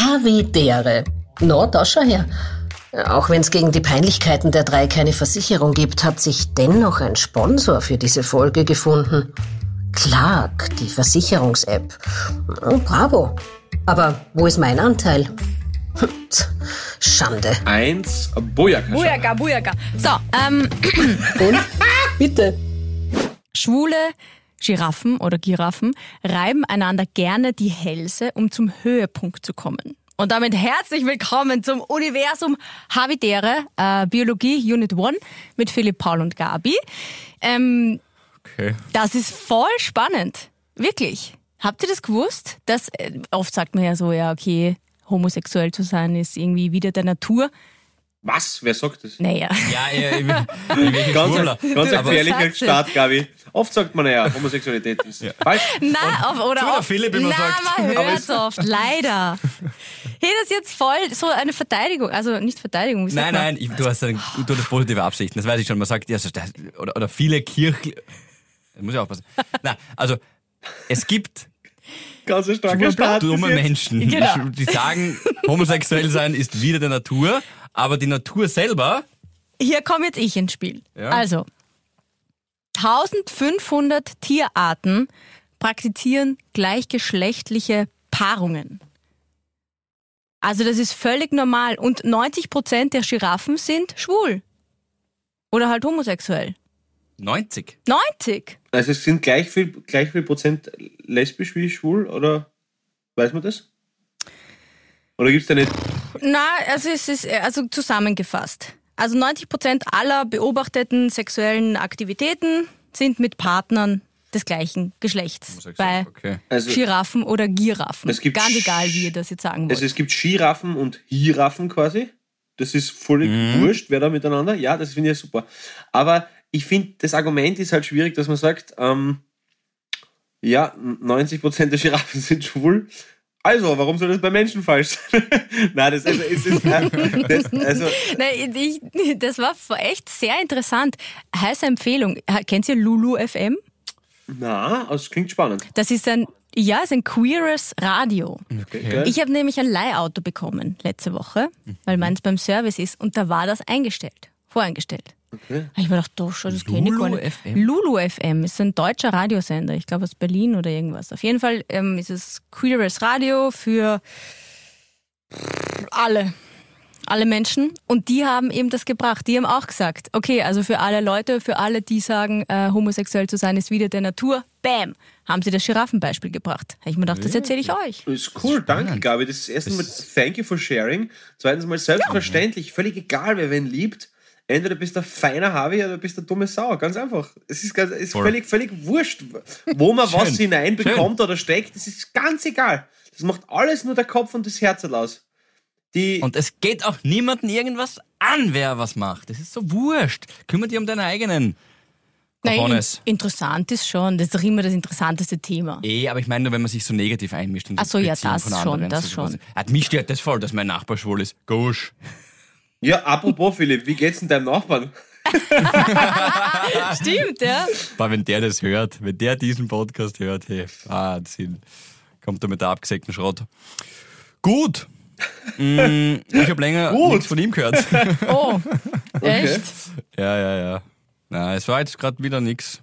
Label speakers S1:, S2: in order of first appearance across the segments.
S1: Havidere. No, da schau her. Auch wenn es gegen die Peinlichkeiten der drei keine Versicherung gibt, hat sich dennoch ein Sponsor für diese Folge gefunden. Clark, die Versicherungs-App. Oh, bravo. Aber wo ist mein Anteil? Schande.
S2: Eins, Bojaka.
S3: Bujaka, Bujaka. So, ähm,
S1: Und? Bitte.
S3: Schwule Giraffen oder Giraffen reiben einander gerne die Hälse, um zum Höhepunkt zu kommen. Und damit herzlich willkommen zum Universum Habitäre, äh, Biologie Unit 1 mit Philipp, Paul und Gabi. Ähm,
S2: Okay.
S3: das ist voll spannend. Wirklich. Habt ihr das gewusst? Dass, äh, oft sagt man ja so, ja, okay, homosexuell zu sein ist irgendwie wieder der Natur.
S2: Was? Wer sagt das?
S3: Naja.
S4: Ja, ja, ich bin, ich bin
S2: Ganz,
S4: Schwurbler.
S2: ganz gefährlicher. Start, Gabi. Oft sagt man ja, Homosexualität ist falsch.
S3: Nein, auf, oder oft,
S4: Philipp immer
S3: nein,
S4: sagt.
S3: man
S2: Aber
S3: hört
S2: es-
S3: oft, leider. Hey, das ist jetzt voll so eine Verteidigung, also nicht Verteidigung, wie sagt
S4: Nein,
S3: man?
S4: nein, ich, du hast ein, du hast positive Absichten, das weiß ich schon. Man sagt, ja, so, das, oder, oder viele Kirchen. Da muss ich aufpassen. Nein, also, es gibt
S2: Ganz ein starker Start.
S4: dumme. Menschen,
S3: Genau.
S4: die, die sagen, homosexuell sein ist wieder der Natur, aber die Natur selber,
S3: Hier komme jetzt ich ins Spiel.
S4: Ja.
S3: Also, 1500 Tierarten praktizieren gleichgeschlechtliche Paarungen. Also das ist völlig normal und 90% der Giraffen sind schwul. Oder halt homosexuell.
S4: 90.
S3: 90?
S2: Also es sind gleich viel, gleich viel Prozent lesbisch wie schwul, oder weiß man das? Oder gibt es da nicht?
S3: Na, also es ist also zusammengefasst. Also 90% aller beobachteten sexuellen Aktivitäten sind mit Partnern des gleichen Geschlechts. Bei
S4: Okay.
S2: Also,
S3: Giraffen oder Giraffen.
S2: Es gibt
S3: Ganz egal, wie ihr das jetzt sagen wollt.
S2: also es gibt Skiraffen und Hiraffen quasi. Das ist völlig wurscht, wer da miteinander. Ja, das finde ich ja super. Aber ich finde, das Argument ist halt schwierig, dass man sagt, ähm, ja, 90% der Giraffen sind schwul. Also, warum soll das bei Menschen falsch sein? Nein, das, also, es ist, äh, das, also,
S3: Nein, ich, das war echt sehr interessant. Heiße Empfehlung. Kennt ihr Lulu FM?
S2: na, das klingt spannend.
S3: Das ist ein, ja, ist ein queeres Radio.
S2: Okay.
S3: Ich habe nämlich ein Leihauto bekommen letzte Woche, weil meins beim Service ist und da war das eingestellt, voreingestellt.
S2: Okay.
S3: Ich mir gedacht, doch, schon, das kenne ich gar
S4: Lulu
S3: nicht.
S4: FM?
S3: Lulu FM ist ein deutscher Radiosender, ich glaube aus Berlin oder irgendwas. Auf jeden Fall ähm, ist es queeres Radio für alle. Alle Menschen. Und die haben eben das gebracht. Die haben auch gesagt, okay, also für alle Leute, für alle, die sagen, äh, homosexuell zu sein ist wieder der Natur, bam, haben sie das Giraffenbeispiel gebracht. Hab ich mir gedacht, das erzähle ich euch.
S2: Das ist cool, danke Gabi. Das ist erstens mal thank you for sharing. Zweitens mal selbstverständlich, völlig egal, wer wen liebt. Entweder bist du ein feiner Harvey oder bist du eine dumme Sau. Ganz einfach. Es ist, ganz, es ist
S4: Voll.
S2: völlig, völlig wurscht, wo man was
S4: Schön.
S2: hineinbekommt oder steckt. Das ist ganz egal. Das macht alles nur der Kopf und das Herz aus. Die,
S4: Und es geht auch niemandem irgendwas an, wer was macht. Das ist so wurscht. Kümmere dich um deine eigenen.
S3: Nein, interessant ist schon. Das ist doch immer das interessanteste Thema.
S4: Eh, aber ich meine nur, wenn man sich so negativ einmischt. In die
S3: Ach so, ja, das
S4: von
S3: schon, das
S4: ist
S3: schon.
S4: Hat mich stört das voll, dass mein Nachbar schwul ist. Gosch.
S2: Ja, apropos Philipp, wie geht's denn deinem Nachbarn?
S3: Stimmt, ja.
S4: Aber wenn der das hört, wenn der diesen Podcast hört, hey, Wahnsinn. Kommt er mit der abgesägten Schrott. Gut. Mm, ich habe länger
S2: Gut.
S4: nichts von ihm gehört.
S3: Oh, echt?
S4: ja, ja, ja. Na, es war jetzt gerade wieder nix.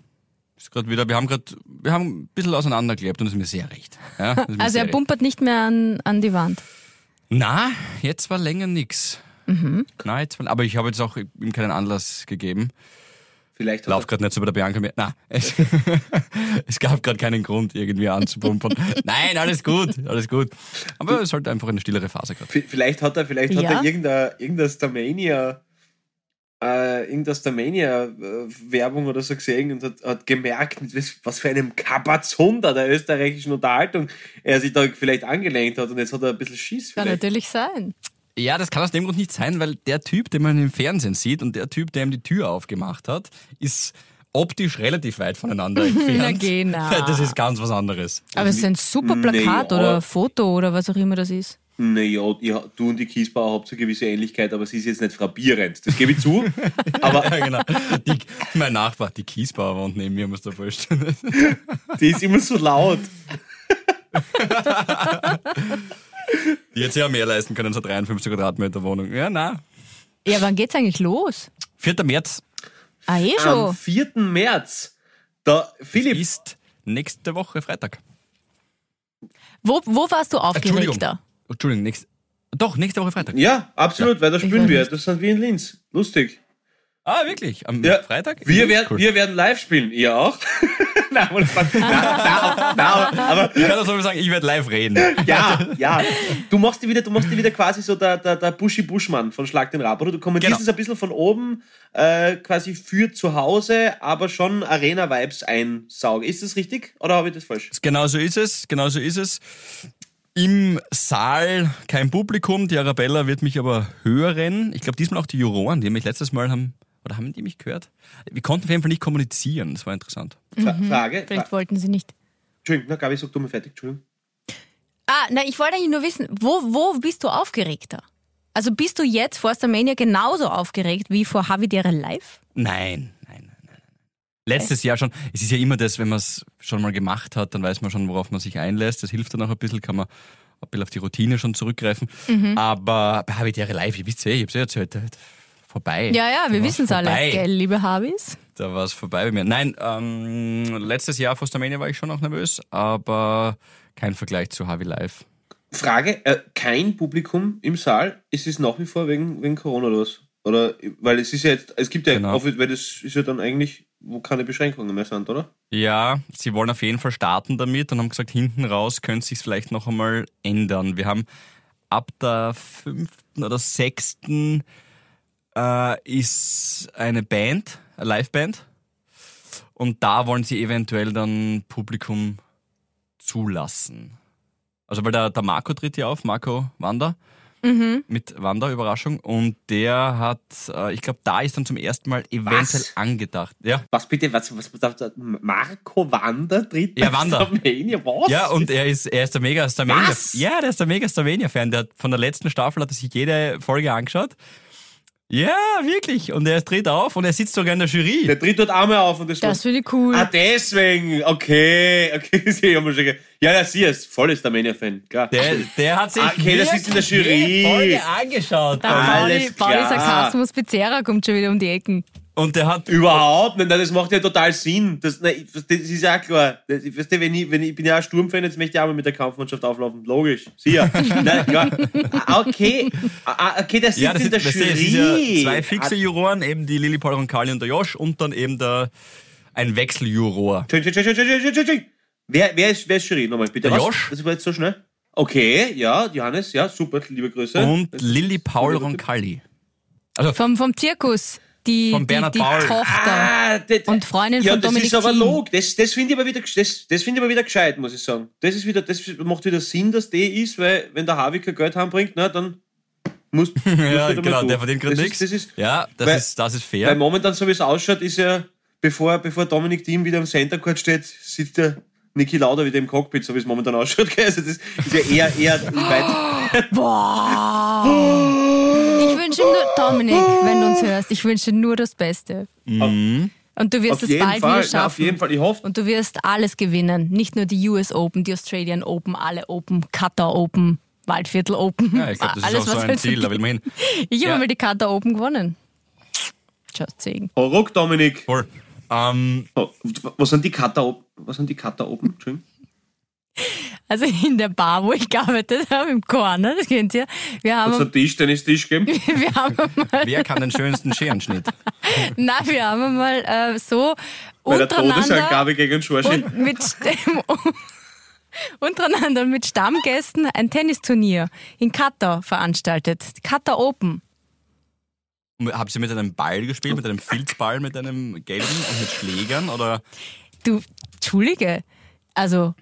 S4: Ist grad wieder, wir haben gerade, wir haben ein bisschen auseinandergelebt und das ist mir sehr recht. Ja, mir
S3: Also
S4: sehr
S3: er pumpert nicht mehr an, an die Wand.
S4: Na, jetzt war länger nix.
S3: Mhm.
S4: War, aber ich habe jetzt auch ihm keinen Anlass gegeben.
S2: Vielleicht hat
S4: Lauf gerade nicht so bei der Bianca mehr. Na, es, es gab gerade keinen Grund, irgendwie anzupumpern. Nein, alles gut, alles gut. Aber es sollte einfach eine stillere Phase gerade.
S2: Vielleicht hat er, vielleicht hat
S3: Ja.
S2: er irgendeine, irgendeine Starmania, äh, irgendeine Starmania-Werbung oder so gesehen und hat, hat gemerkt, was, für einem Kapazunder der österreichischen Unterhaltung er sich da vielleicht angelenkt hat und jetzt hat er ein bisschen Schiss
S3: Kann
S2: vielleicht.
S3: natürlich sein.
S4: Ja, das kann aus dem Grund nicht sein, weil der Typ, den man im Fernsehen sieht und der Typ, der ihm die Tür aufgemacht hat, ist optisch relativ weit voneinander entfernt.
S3: genau.
S4: Das ist ganz was anderes.
S3: Aber es ist ein super Plakat
S2: Nee,
S3: oder Foto oder was auch immer das ist.
S2: Naja, ja, du und die Kiesbauer habt so eine gewisse Ähnlichkeit, aber sie ist jetzt nicht frappierend. Das gebe ich zu. aber
S4: Ja, genau. Die, mein Nachbar, die Kiesbauer wohnt neben mir, muss da vorstellen.
S2: die ist immer so laut.
S4: Die jetzt ja mehr leisten können, so 53 Quadratmeter Wohnung. Ja, na.
S3: Ja, wann geht's eigentlich los?
S4: 4. März
S3: Ah, eh
S2: Am
S3: schon.
S2: 4. März. Da, Philipp,
S4: ist nächste Woche Freitag.
S3: Wo, wo warst du
S4: Entschuldigung.
S3: aufgeregter?
S4: Entschuldigung, nächst, doch, nächste Woche Freitag.
S2: ja, absolut, weil da spielen wir. Das sind wir in Linz. Lustig.
S4: Ah, wirklich? Am
S2: Ja,
S4: Freitag?
S2: Wir, werden,
S4: Cool.
S2: wir werden live spielen. Ihr auch? Nein, nein, nein, nein, aber
S4: Ich kann das so sagen, ich werde live reden.
S2: ja, ja. Du machst dir wieder, du machst dir wieder quasi so der, der, der Buschi Buschmann von Schlag den Rab, oder? Du kommentierst
S4: Genau.
S2: es ein bisschen von oben, äh, quasi für zu Hause, aber schon Arena-Vibes einsaugen. Ist das richtig? Oder habe ich das falsch?
S4: Genau so ist es, genau so ist es. Im Saal kein Publikum, die Arabella wird mich aber hören. Ich glaube diesmal auch die Juroren, die mich letztes Mal haben, oder haben die mich gehört? Wir konnten auf jeden Fall nicht kommunizieren, das war interessant.
S2: Fra Frage.
S3: Vielleicht
S2: Fra
S3: wollten sie nicht.
S2: Entschuldigung, na, Gabi, sag du mal fertig. Entschuldigung.
S3: Ah, na, ich wollte eigentlich nur wissen, wo, wo bist du aufgeregter? Also bist du jetzt vor Starmania genauso aufgeregt wie vor Havidere Live?
S4: Nein, nein, nein, nein. nein. Letztes Jahr schon, es ist ja immer das, wenn man es schon mal gemacht hat, dann weiß man schon, worauf man sich einlässt. Das hilft dann auch ein bisschen, kann man ein bisschen auf die Routine schon zurückgreifen.
S3: Mhm.
S4: Aber bei Habitäre Live, ihr wisst ja, ich hab's ja erzählt, äh, vorbei.
S3: Ja, ja, wir wissen es alle, gell, liebe Habis?
S4: Da war es vorbei bei mir. Nein, ähm, letztes Jahr vor Starmania war ich schon auch nervös, aber kein Vergleich zu Harvey Live.
S2: Frage, äh, kein Publikum im Saal. Ist es nach wie vor wegen, wegen Corona oder was? Oder, weil es ist ja jetzt, es gibt ja,
S4: Genau.
S2: weil das ist ja dann eigentlich, wo keine Beschränkungen mehr sind, oder?
S4: Ja, sie wollen auf jeden Fall starten damit und haben gesagt, hinten raus könnte sich vielleicht noch einmal ändern. Wir haben ab der fünften oder sechsten äh, ist eine Band, eine Liveband. Und da wollen sie eventuell dann Publikum zulassen. Also weil der, der Marco tritt ja auf, Marco Wander, mit Wander-Überraschung. Und der hat, äh, ich glaube, da ist dann zum ersten Mal eventuell
S2: Was?
S4: angedacht. Ja,
S2: Was bitte, was, was, was, was Marco Wander tritt
S4: Ja,
S2: bei
S4: Wander.
S2: Starmania, was?
S4: Ja, und er ist, er ist der mega Starmania.
S2: Was?
S4: Ja, der ist der mega Starmania-Fan. Der hat von der letzten Staffel hat er sich jede Folge angeschaut. Ja, wirklich. Und er tritt auf und er sitzt sogar in der Jury.
S2: Der tritt dort einmal auf und das,
S3: Das finde ich cool.
S2: Ah, deswegen, okay, okay, das hab ich mal schon ge- Ja, ja, sie ist voll ist der Mania-Fan, klar.
S4: Der, der hat sich
S2: Ah, okay, das ist in der
S4: wirklich
S2: Jury.
S4: Folge angeschaut.
S3: Da Pauli,
S2: alles
S3: Pauli
S2: klar.
S3: Sarkasmus Pizzeria kommt schon wieder um die Ecken.
S4: Und der hat
S2: Überhaupt nicht, nein, das macht ja total Sinn. Das, nein, das ist ja klar. Das, weißt du, wenn ich, wenn ich, ich bin ja ein Sturmfan, jetzt möchte ich auch mal mit der Kampfmannschaft auflaufen. Logisch, sicher. nein, klar. Ah, Okay, ah, okay, der sitzt
S4: ja, das
S2: in der
S4: sind, weißt du, es ist ja
S2: Jury.
S4: zwei fixe Juroren, eben die Lilly Paul Roncalli und der Josh und dann eben der ein Wechseljuror.
S2: Entschuldigung, Entschuldigung, Entschuldigung, Entschuldigung, Entschuldigung. Wer, wer, ist, wer ist Jury? Nochmal bitte.
S4: Der
S2: Was?
S4: Josh.
S2: Das war jetzt so schnell. Okay, ja, Johannes, ja, super, liebe Grüße.
S4: Und
S2: Das-
S4: Lilly Paul Roncalli.
S3: Vom, vom Zirkus. Die,
S4: Von
S3: die,
S4: Bernhard
S3: die
S4: Paul.
S3: Tochter.
S2: Ah, das,
S3: Und Freundin
S2: ja,
S3: von
S2: das
S3: Dominik
S2: ist aber
S3: Thiem.
S2: log. Das, das finde ich aber wieder, das, das finde ich aber wieder gescheit, muss ich sagen. Das ist wieder, das macht wieder Sinn, dass die ist, weil wenn der Harvey kein Geld heimbringt, na, dann muss,
S4: Ja, genau, der verdient gerade
S2: Das
S4: nichts.
S2: ist- Das ist,
S4: Ja, das
S2: Weil-
S4: ist, das ist
S2: weil
S4: fair.
S2: momentan, so wie es ausschaut, ist ja, bevor, bevor Dominik Thiem wieder am Center Court steht, sitzt der Niki Lauda wieder im Cockpit, so wie es momentan ausschaut. Also das ist ja eher, eher weit.
S3: Boah. Ich wünsche nur, Dominik, wenn du uns hörst, ich wünsche nur das Beste.
S4: Mhm.
S3: Und du wirst
S2: Auf
S3: es bald
S2: Fall,
S3: wieder
S2: na, auf
S3: schaffen.
S2: jeden Fall. Ich hoffe,
S3: Und du wirst alles gewinnen. Nicht nur die US Open, die Australian Open, alle Open, Qatar Open, Waldviertel Open.
S4: Ja, ich glaube, das
S3: alles,
S4: ist auch so
S3: was
S4: ein Ziel, da will man hin.
S3: Ich habe
S4: Ja.
S3: mal die Qatar Open gewonnen. Just saying.
S2: oh, Ruck, Dominik.
S4: Voll. Ähm,
S2: Oh, was sind die Cutter Open? Was sind die Cutter Open? Entschuldigung.
S3: Also in der Bar, wo ich gearbeitet habe, im Corner, das kennt ihr. Wir haben,
S2: ein Tisch, Tennistisch geben?
S3: wir haben mal,
S4: wer kann den schönsten Scherenschnitt?
S3: na, wir haben mal äh, so
S2: Bei der
S3: untereinander
S2: Todesangabe gegen Schorschi.
S3: und mit untereinander mit Stammgästen ein Tennisturnier in Qatar veranstaltet. Qatar Open.
S4: Habt ihr mit einem Ball gespielt, mit einem Filzball, mit einem gelben und mit Schlägern? Oder
S3: Du, Entschuldige, also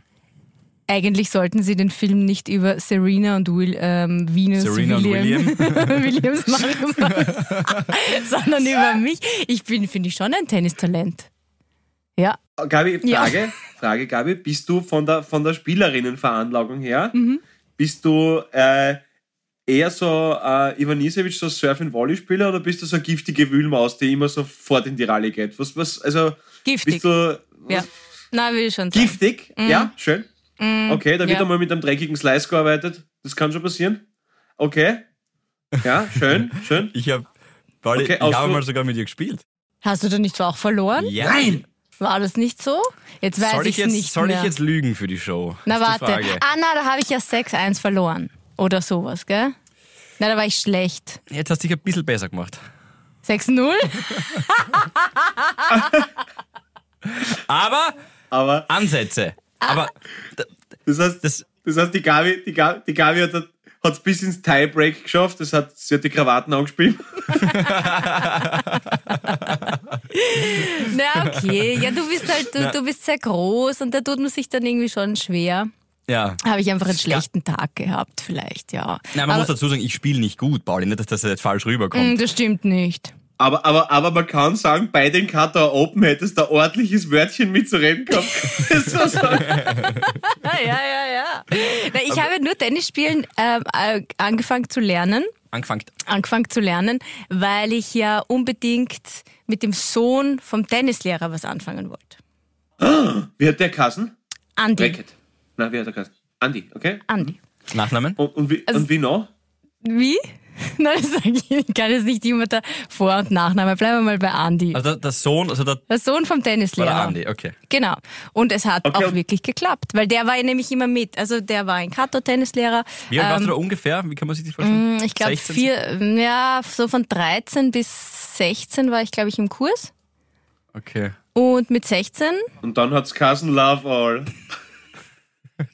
S3: eigentlich sollten sie den Film nicht über Serena und Will, ähm, Venus
S4: Serena und
S3: William, Williams machen, sondern über mich. Ich bin, finde ich, schon ein Tennistalent. Ja,
S2: Gabi,
S3: Ja.
S2: Frage, Frage, Gabi, bist du von der, von der Spielerinnenveranlagung her,
S3: Mhm.
S2: bist du äh, eher so äh, Ivanisevic, so Surf-and-Volley-Spieler oder bist du so eine giftige Wühlmaus, die immer sofort in die Rallye geht? Was, was, also,
S3: giftig.
S2: bist du
S3: ja. Na, will ich schon sagen.
S2: giftig? Ja, schön. Okay, da wird
S3: ja.
S2: einmal mit einem dreckigen Slice gearbeitet. Das kann schon passieren. Okay. Ja, schön, schön.
S4: Ich habe okay, ich habe mal sogar mit ihr gespielt.
S3: Hast du da nicht auch verloren?
S4: Ja.
S2: Nein!
S3: War das nicht so? Jetzt weiß
S4: Soll ich jetzt,
S3: nicht
S4: soll
S3: mehr.
S4: ich jetzt lügen für die Show?
S3: Na warte. Ah, na, da habe ich ja 6-1 verloren. Oder sowas, gell? Na, da war ich schlecht.
S4: Jetzt hast du dich ein bisschen besser gemacht.
S3: 6-0?
S4: Aber
S2: Aber
S4: Ansätze. Aber
S2: das heißt,
S4: das,
S2: das heißt die Gabi, die Gabi, die Gabi hat es bis ins Tiebreak geschafft. Das hat, sie hat die Krawatten angespielt.
S3: Na, okay. Ja, du bist halt, du, du bist sehr groß und da tut man sich dann irgendwie schon schwer.
S4: ja.
S3: Habe ich einfach einen schlechten Tag gehabt, vielleicht, ja.
S4: Nein, man
S3: Aber,
S4: muss dazu sagen, ich spiele nicht gut, Pauli. Nicht, dass das jetzt falsch rüberkommt.
S3: Mm, das stimmt nicht.
S2: Aber, aber, aber man kann sagen, bei den Qatar Open hättest du ein ordentliches Wörtchen mitzureden gehabt.
S3: Ah, ja, ja, ja. Na, ich habe nur Tennis spielen ähm, äh, angefangen zu lernen.
S4: Angefangen.
S3: Angefangen zu lernen, weil ich ja unbedingt mit dem Sohn vom Tennislehrer was anfangen wollte.
S2: Wie hat der Kassen?
S3: Andi.
S2: Racket. Na, wie hat der Kassen? Andi, okay?
S3: Andi.
S4: Nachnamen?
S2: Und, und, wie,
S3: Also
S2: und wie noch?
S3: Wie? Nein, das sag ich. Ich kann jetzt nicht immer der Vor- und Nachname. Bleiben wir mal bei Andi.
S4: Also der, Sohn, also der,
S3: Der Sohn vom
S4: war
S3: Tennislehrer.
S4: der Andi, okay.
S3: Genau. Und es hat
S2: Okay,
S3: auch wirklich geklappt, weil der war ja nämlich immer mit. Also der war ein Kato-Tennislehrer.
S4: Wie alt warst
S3: Ähm,
S4: du da ungefähr? Wie kann man sich das vorstellen?
S3: Ich glaube,
S4: 16?
S3: vier, ja, so von 13 bis 16 war ich, glaube ich, im Kurs.
S4: Okay.
S3: Und mit 16,
S2: Und dann hat's Kassen Love All.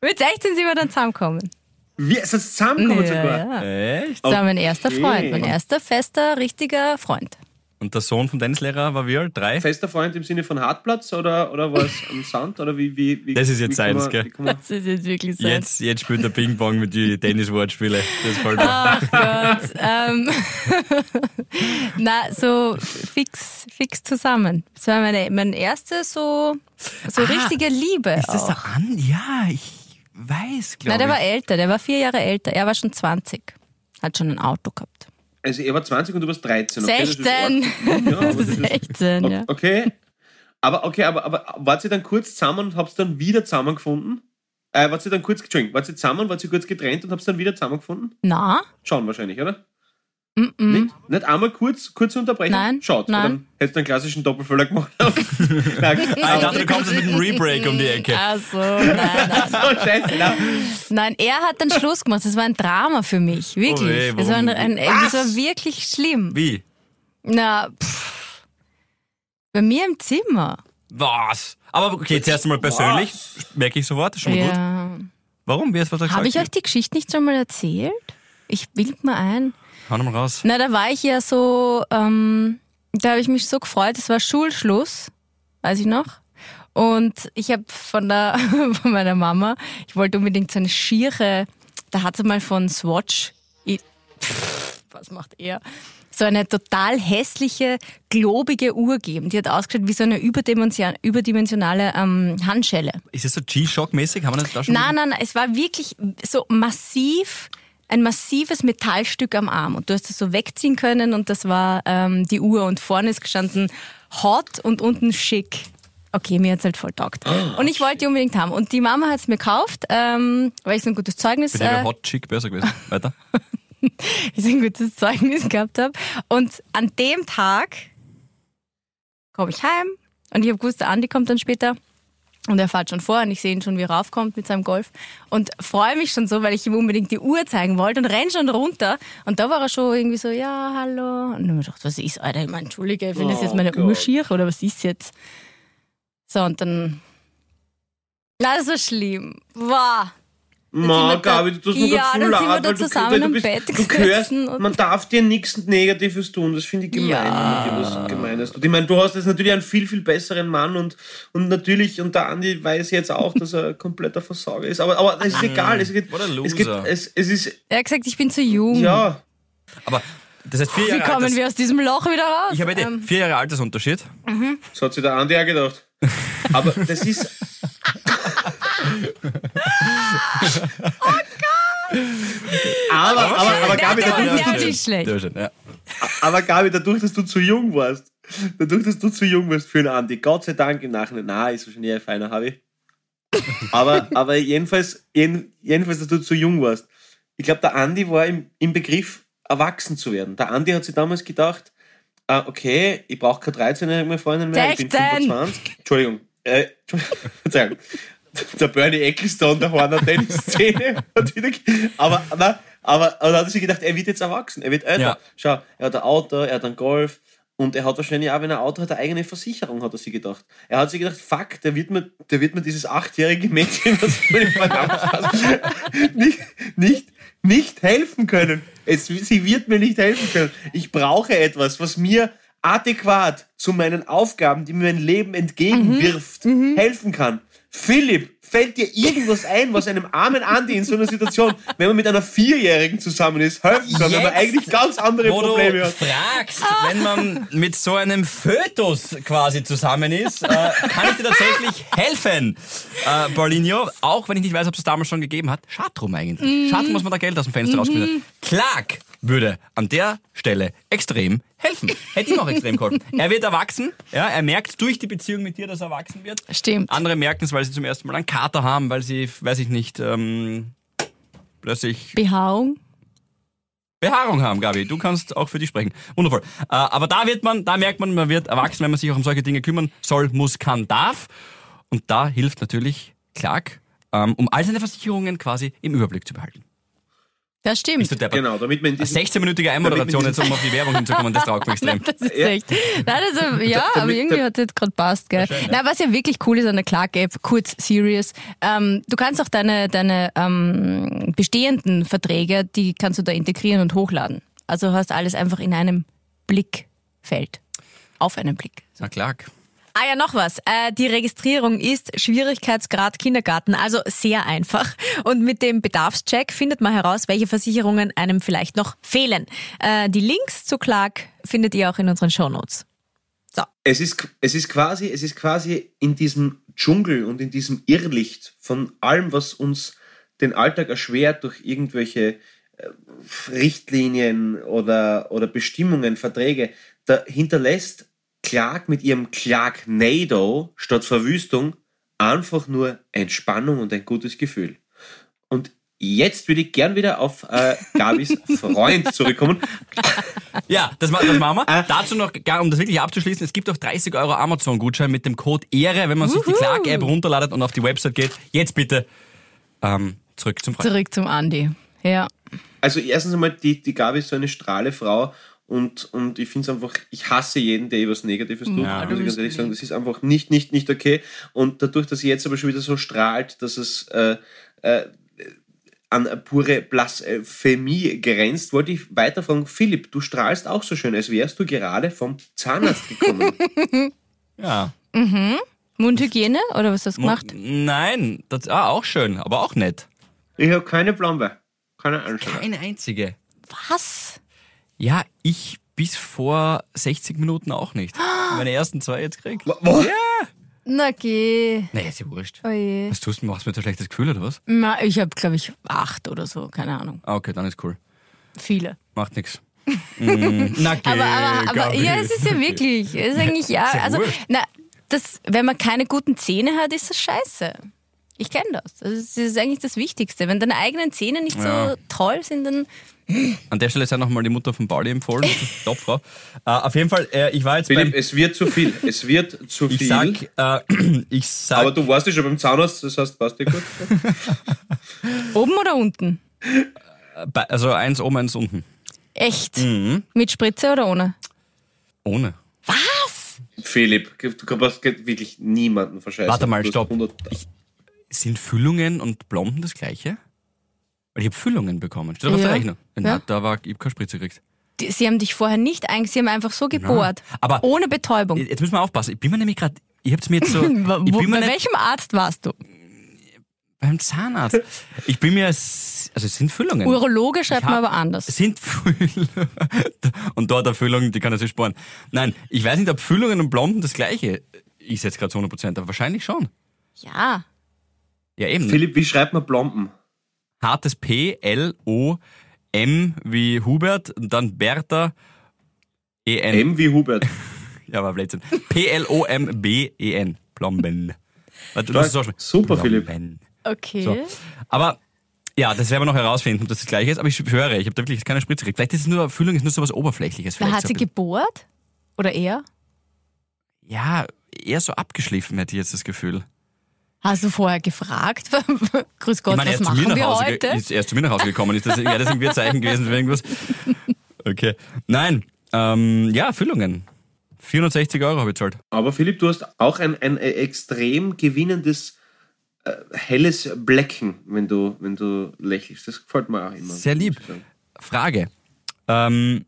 S3: mit 16 sind wir dann zusammengekommen.
S2: Wie, ist das zusammengekommen sogar?
S3: ja.
S4: Echt?
S3: Das war mein erster
S2: Okay.
S3: Freund, mein erster fester, richtiger Freund.
S4: Und der Sohn vom Tennislehrer war wie alt? Drei?
S2: Fester Freund im Sinne von Hartplatz oder, oder was am Sand? Oder wie, wie, wie,
S4: Das ist jetzt seins,
S2: man-
S4: gell?
S2: man-
S3: Das ist jetzt wirklich so.
S4: Jetzt, jetzt spielt der Ping-Pong mit die Tennis-Wortspiele. Das gefällt mir.
S3: Ach Gott. ähm, na, so fix, fix zusammen. Das war meine, mein erste so, so richtige Liebe.
S4: Ah, Ist das
S3: auch.
S4: der Andi? Ja, ich weiß,
S3: Na,
S4: glaube
S3: der
S4: ich.
S3: war älter, der war vier Jahre älter. Er war schon 20. Hat schon ein Auto gehabt.
S2: Also er war 20 und du warst 13. Okay? Das ist
S3: 16.
S2: arg. Ja, aber das ist,
S3: 16, ja.
S2: okay. Aber okay, aber, aber wart ihr dann kurz zusammen und habt dann wieder zusammengefunden? Äh, wart ihr dann kurz, Entschuldigung, wart ihr zusammen, wart ihr kurz getrennt und habt dann wieder zusammengefunden?
S3: Na?
S2: Schauen wahrscheinlich, oder?
S3: Mm -mm.
S2: Nicht? Nicht einmal kurz, kurze Unterbrechung?
S3: Nein,
S2: Schaut,
S3: nein.
S2: dann hättest du einen klassischen Doppelfüller gemacht. nein,
S4: Ah, ich dachte, du kommst mit einem Rebreak um die Ecke.
S3: Ach so, nein, nein.
S2: oh, scheiße, nein.
S3: Nein, er hat den Schluss gemacht. Das war ein Drama für mich, wirklich.
S4: Oh weh,
S3: das, war ein, ein, das war wirklich schlimm.
S4: Wie?
S3: Na, pff, bei mir im Zimmer.
S4: Was? Aber okay, zuerst einmal persönlich. Merke ich sofort, ist schon mal gut.
S3: Ja.
S4: Warum? Wie hast du was
S3: Habe ich
S4: gesagt?
S3: euch die Geschichte nicht schon mal erzählt? Ich bild mal ein.
S4: Hau noch mal raus.
S3: Na, da war ich ja so, ähm, da habe ich mich so gefreut. Es war Schulschluss, weiß ich noch. Und ich habe von der von meiner Mama, ich wollte unbedingt so eine schiere, da hat sie mal von Swatch, i- pff, was macht er? So eine total hässliche, globige Uhr geben. Die hat ausgeschaut wie so eine überdimension- überdimensionale ähm, Handschelle.
S4: Ist das so G-Shock-mäßig? Haben wir das da schon?
S3: Nein, nein, nein, es war wirklich so massiv, ein massives Metallstück am Arm. Und du hast es so wegziehen können und das war ähm, die Uhr und vorne ist gestanden hot und unten schick. Okay, mir hat's halt voll taugt. Und ich wollte die unbedingt haben. Und die Mama hat's mir gekauft, ähm, weil ich so ein gutes Zeugnis,
S4: wäre
S3: äh,
S4: Hot Chick besser gewesen. Weiter.
S3: ich so ein gutes Zeugnis gehabt habe. Und an dem Tag komme ich heim und ich habe gewusst, der Andi kommt dann später. Und er fährt schon vor und ich sehe ihn schon, wie er raufkommt mit seinem Golf. Und freue mich schon so, weil ich ihm unbedingt die Uhr zeigen wollte und renn schon runter. Und da war er schon irgendwie so, ja, hallo. Und ich gedacht, was ist, Alter? Ich meine, Entschuldige, findest du jetzt
S2: Oh
S3: meine
S2: Gott.
S3: Uhr schier oder was ist jetzt? So, und dann. Na, das war schlimm. Wow.
S2: Ma, Gabi, du tust mir
S3: Ja, wir
S2: leid,
S3: da
S2: weil du-
S3: zusammen
S2: weil du bist,
S3: Bett
S2: Du gehörst,
S3: und-
S2: man darf dir nichts Negatives tun, das finde ich gemein,
S3: Ja.
S2: wenn was Gemeines tut. Ich meine, du hast jetzt natürlich einen viel, viel besseren Mann und, und natürlich, und der Andi weiß jetzt auch, dass er ein kompletter Versager ist, aber, aber das ist egal, es geht, es, geht es, es ist,
S3: Er hat gesagt, ich bin zu jung.
S2: ja,
S4: Aber das heißt vier
S3: Wie
S4: Jahre
S3: kommen
S4: Alters-
S3: wir aus diesem Loch wieder raus?
S4: Ich habe eh
S3: Ähm,
S4: vier Jahre Altersunterschied.
S2: so hat sich der Andi auch gedacht. Aber das ist, aber, aber, aber Gabi,
S3: der-
S2: dadurch, dass du
S4: ja.
S2: Aber Gabi, dadurch, dass du zu jung warst, dadurch, dass du zu jung warst für einen Andi, Gott sei Dank im Nachhinein, na, ist wahrscheinlich ein feiner Harvey. Aber, aber jedenfalls, jeden, jedenfalls, dass du zu jung warst. Ich glaube, der Andi war im, im Begriff, erwachsen zu werden. Der Andi hat sich damals gedacht, äh, okay, ich brauche keine 13-jährige mehr Freundin mehr, ich bin
S3: 16.
S2: 25. Entschuldigung. Äh, Entschuldigung. Der Bernie Ecclestone der Horner Tennis-Szene. aber, aber, aber, aber hat er sich gedacht, er wird jetzt erwachsen, er wird älter.
S4: Ja.
S2: Schau, er hat ein Auto, er hat einen Golf und er hat wahrscheinlich auch, wenn er ein Auto hat, eine eigene Versicherung, hat er sich gedacht. Er hat sich gedacht, fuck, der wird mir, der wird mir dieses achtjährige Mädchen, verdammt nicht, nicht, nicht helfen können. Es, sie wird mir nicht helfen können. Ich brauche etwas, was mir adäquat zu meinen Aufgaben, die mir mein Leben entgegenwirft, helfen kann. Philipp, fällt dir irgendwas ein, was einem armen Andi in so einer Situation, wenn man mit einer Vierjährigen zusammen ist, helfen kann, wenn man
S4: Jetzt,
S2: eigentlich ganz andere
S4: Wo
S2: Probleme
S4: du
S2: hat?
S4: fragst, wenn man mit so einem Fötus quasi zusammen ist, äh, kann ich dir tatsächlich helfen, äh, Paulinho. Auch wenn ich nicht weiß, ob es damals schon gegeben hat. Schade drum eigentlich. Schade, muss man da Geld aus dem Fenster rausschmeißen. Clark würde an der Stelle extrem helfen. Hätte ihm auch extrem geholfen. Er wird erwachsen. Ja, er merkt durch die Beziehung mit dir, dass er erwachsen wird.
S3: Stimmt.
S4: Andere merken es, weil sie zum ersten Mal einen Kater haben, weil sie, weiß ich nicht, ähm, plötzlich
S3: Behaarung.
S4: Behaarung haben, Gabi. Du kannst auch für dich sprechen. Wundervoll. Äh, aber da wird man, da merkt man, man wird erwachsen, wenn man sich auch um solche Dinge kümmern soll, muss, kann, darf. Und da hilft natürlich Clark, ähm, um all seine Versicherungen quasi im Überblick zu behalten.
S3: Das stimmt.
S4: Bist du deppert?
S2: Genau, damit man in
S4: Eine
S2: diesem
S4: 16-minütige Einmoderation, jetzt um auf die Werbung hinzukommen, das taugt mir extrem.
S3: Das ist echt. Nein, also, ja,
S2: damit-
S3: aber irgendwie hat es jetzt gerade passt, gell? Nein, was ja wirklich cool ist an der Clark-App, kurz serious, ähm, du kannst auch deine, deine ähm, bestehenden Verträge, die kannst du da integrieren und hochladen. Also hast alles einfach in einem Blickfeld. Auf einen Blick.
S4: Na Clark.
S3: Ah ja, noch was. Äh, die Registrierung ist Schwierigkeitsgrad Kindergarten, also sehr einfach. Und mit dem Bedarfscheck findet man heraus, welche Versicherungen einem vielleicht noch fehlen. Äh, die Links zu Clark findet ihr auch in unseren Shownotes. So.
S2: es ist, es ist quasi, es ist quasi in diesem Dschungel und in diesem Irrlicht von allem, was uns den Alltag erschwert durch irgendwelche äh, Richtlinien oder, oder Bestimmungen, Verträge, da hinterlässt Clark mit ihrem Clarknado statt Verwüstung einfach nur Entspannung und ein gutes Gefühl. Und jetzt würde ich gern wieder auf äh, Gabis Freund zurückkommen.
S4: Ja, das, das machen wir.
S2: Ah.
S4: Dazu noch, gar, um das wirklich abzuschließen, es gibt auch 30 Euro Amazon-Gutschein mit dem Code EHRE, wenn man sich die. Clark-App runterladet und auf die Website geht. Jetzt bitte ähm, zurück zum Freund.
S3: Zurück zum Andi. Ja.
S2: Also erstens einmal, die, die Gabi ist so eine strahle Frau und, und ich finde es einfach, ich hasse jeden, der was Negatives tut,
S4: Ja,
S2: muss ich ganz ehrlich sagen. Das ist einfach nicht, nicht, nicht okay. Und dadurch, dass sie jetzt aber schon wieder so strahlt, dass es äh, äh, an pure Blasphemie grenzt, wollte ich weiter fragen, Philipp, du strahlst auch so schön, als wärst du gerade vom Zahnarzt gekommen.
S4: Ja.
S3: Mundhygiene oder was hast du gemacht?
S4: Nein, das ah, auch schön, aber auch nett.
S2: ich habe keine Plombe, keine Anschauung.
S4: Keine einzige.
S3: Was?
S4: Ja, ich bis vor 60 Minuten auch nicht. Meine ersten zwei jetzt krieg.
S2: Was?
S3: Na geh.
S4: Nee, ist ja wurscht.
S3: Oh je.
S4: Was tust du? Machst du mir so ein schlechtes Gefühl oder was?
S3: Na, ich habe, glaube ich, acht oder so, keine Ahnung.
S4: Ah, okay, dann ist cool.
S3: Viele.
S4: Macht nix. Mm, na geh,
S3: Aber, aber, aber
S4: Gabi.
S3: ja, es ist ja wirklich, es ist eigentlich, ja,
S4: Ist ja
S3: also,
S4: wurscht.
S3: na, das, wenn man keine guten Zähne hat, ist das scheiße. Ich kenne das. Also, das ist eigentlich das Wichtigste. Wenn deine eigenen Zähne nicht
S4: Ja.
S3: so toll sind, dann
S4: An der Stelle sei nochmal die Mutter von Pauli empfohlen. Topfrau. Äh, auf jeden Fall, äh, ich war jetzt
S2: Philipp,
S4: beim...
S2: es wird zu viel, es wird zu
S4: Ich
S2: viel.
S4: sag, äh, ich sag...
S2: aber du warst ja schon beim Zahnarzt, das heißt, passt dir gut.
S3: oben oder unten?
S4: bei- also eins oben, eins unten.
S3: Echt?
S4: Mhm.
S3: Mit Spritze oder ohne?
S4: Ohne.
S3: Was?
S2: Philipp, du kannst wirklich niemanden verscheißen.
S4: Warte mal, stopp.
S2: 100
S4: Sind Füllungen und Blomben das gleiche? Weil ich habe Füllungen bekommen. Steht doch auf
S3: Ja.
S4: der Rechnung.
S3: Ja.
S4: Ja. Da war, ich hab keine Spritze gekriegt.
S3: Die, sie haben dich vorher nicht eingesetzt, sie haben einfach so gebohrt.
S4: Aber-
S3: ohne Betäubung.
S4: Jetzt müssen wir aufpassen. Ich bin mir nämlich gerade... Ich hab's mir jetzt so...
S3: Wo, bei
S4: nicht,
S3: welchem Arzt warst du?
S4: beim Zahnarzt. Ich bin mir... Also es sind Füllungen.
S3: Urologe schreibt man aber anders.
S4: Es sind Füllungen. Und dort eine Füllung, die kann natürlich sparen. Nein, ich weiß nicht, ob Füllungen und Blomben das gleiche ist jetzt gerade zu 100%, aber wahrscheinlich schon.
S3: Ja.
S4: Ja, eben.
S2: Philipp, wie schreibt man Plomben?
S4: Hartes P, L, O, M wie Hubert, und dann Bertha, E, N.
S2: M wie Hubert.
S4: Ja, war Blödsinn. P, L, O, M, B, E, N. Plomben. Warte, du musst auch schon-
S2: Super, Philipp.
S3: Okay.
S4: So. Aber ja, das werden wir noch herausfinden, ob das das gleiche ist. Aber ich schwöre, ich habe da wirklich keine Spritze gekriegt. Vielleicht ist es nur, Füllung ist nur so was Oberflächliches.
S3: Wer
S4: Vielleicht
S3: hat
S4: so
S3: sie gebohrt? Oder er?
S4: Ja, eher so abgeschliffen, hätte ich jetzt das Gefühl.
S3: Hast du vorher gefragt? Grüß Gott,
S4: ich meine,
S3: was
S4: ist zu mir
S3: machen
S4: nach
S3: wir
S4: Hause,
S3: heute?
S4: ist, er ist zu mir nach Hause gekommen. Ist das, wäre das irgendwie ein Zeichen gewesen für irgendwas? Okay. Nein. Ähm, ja, Füllungen. 460 Euro habe ich gezahlt.
S2: Aber Philipp, du hast auch ein, ein extrem gewinnendes äh, helles Blecken, wenn du, wenn du lächelst. Das gefällt mir auch immer.
S4: Sehr lieb. Frage. Ähm,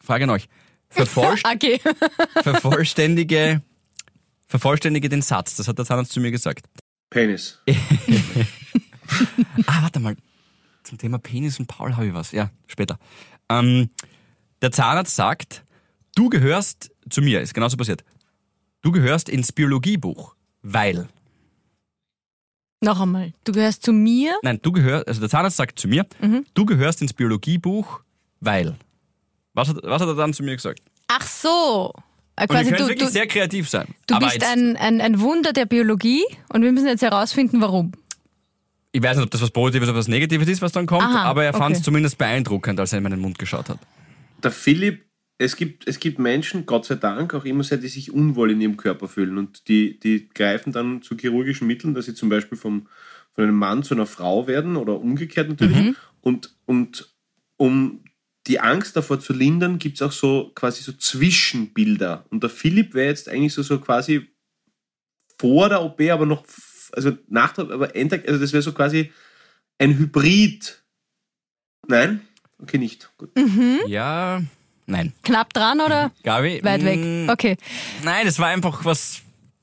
S4: Frage an euch. Vervollst
S3: Okay.
S4: vervollständige, vervollständige den Satz. Das hat der Zahnarzt zu mir gesagt.
S2: Penis.
S4: Ah, warte mal. Zum Thema Penis und Paul habe ich was. Ja, später. Ähm, der Zahnarzt sagt, du gehörst zu mir, ist genauso passiert. Du gehörst ins Biologiebuch, weil.
S3: Noch einmal. Du gehörst zu mir.
S4: Nein, du gehörst, also der Zahnarzt sagt zu mir, du gehörst ins Biologiebuch, weil. Was hat, was hat er dann zu mir gesagt?
S3: Ach so. Äh,
S4: Und
S3: Quasi
S4: wir können
S3: du,
S4: wirklich
S3: du,
S4: sehr kreativ sein.
S3: du
S4: Aber
S3: bist
S4: jetzt,
S3: ein, ein, ein Wunder der Biologie und wir müssen jetzt herausfinden, warum.
S4: ich weiß nicht, ob das was Positives oder was Negatives ist, was dann kommt,
S3: Aha,
S4: aber er fand es
S3: okay.
S4: zumindest beeindruckend, als er in meinen Mund geschaut hat.
S2: Der Philipp, es gibt, es gibt Menschen, Gott sei Dank, auch immer sehr, die sich unwohl in ihrem Körper fühlen und die, die greifen dann zu chirurgischen Mitteln, dass sie zum Beispiel vom, von einem Mann zu einer Frau werden oder umgekehrt natürlich.
S3: Mhm.
S2: Und, und um die Angst davor zu lindern, gibt es auch so quasi so Zwischenbilder. Und der Philipp wäre jetzt eigentlich so, so quasi vor der OP, aber noch, also nach der, aber Ende, also das wäre so quasi ein Hybrid. Nein? Okay, nicht. Gut.
S4: Ja, nein.
S3: Knapp dran oder
S4: Gabi?
S3: weit weg?
S4: mm,
S3: Okay.
S4: Nein, es war einfach was.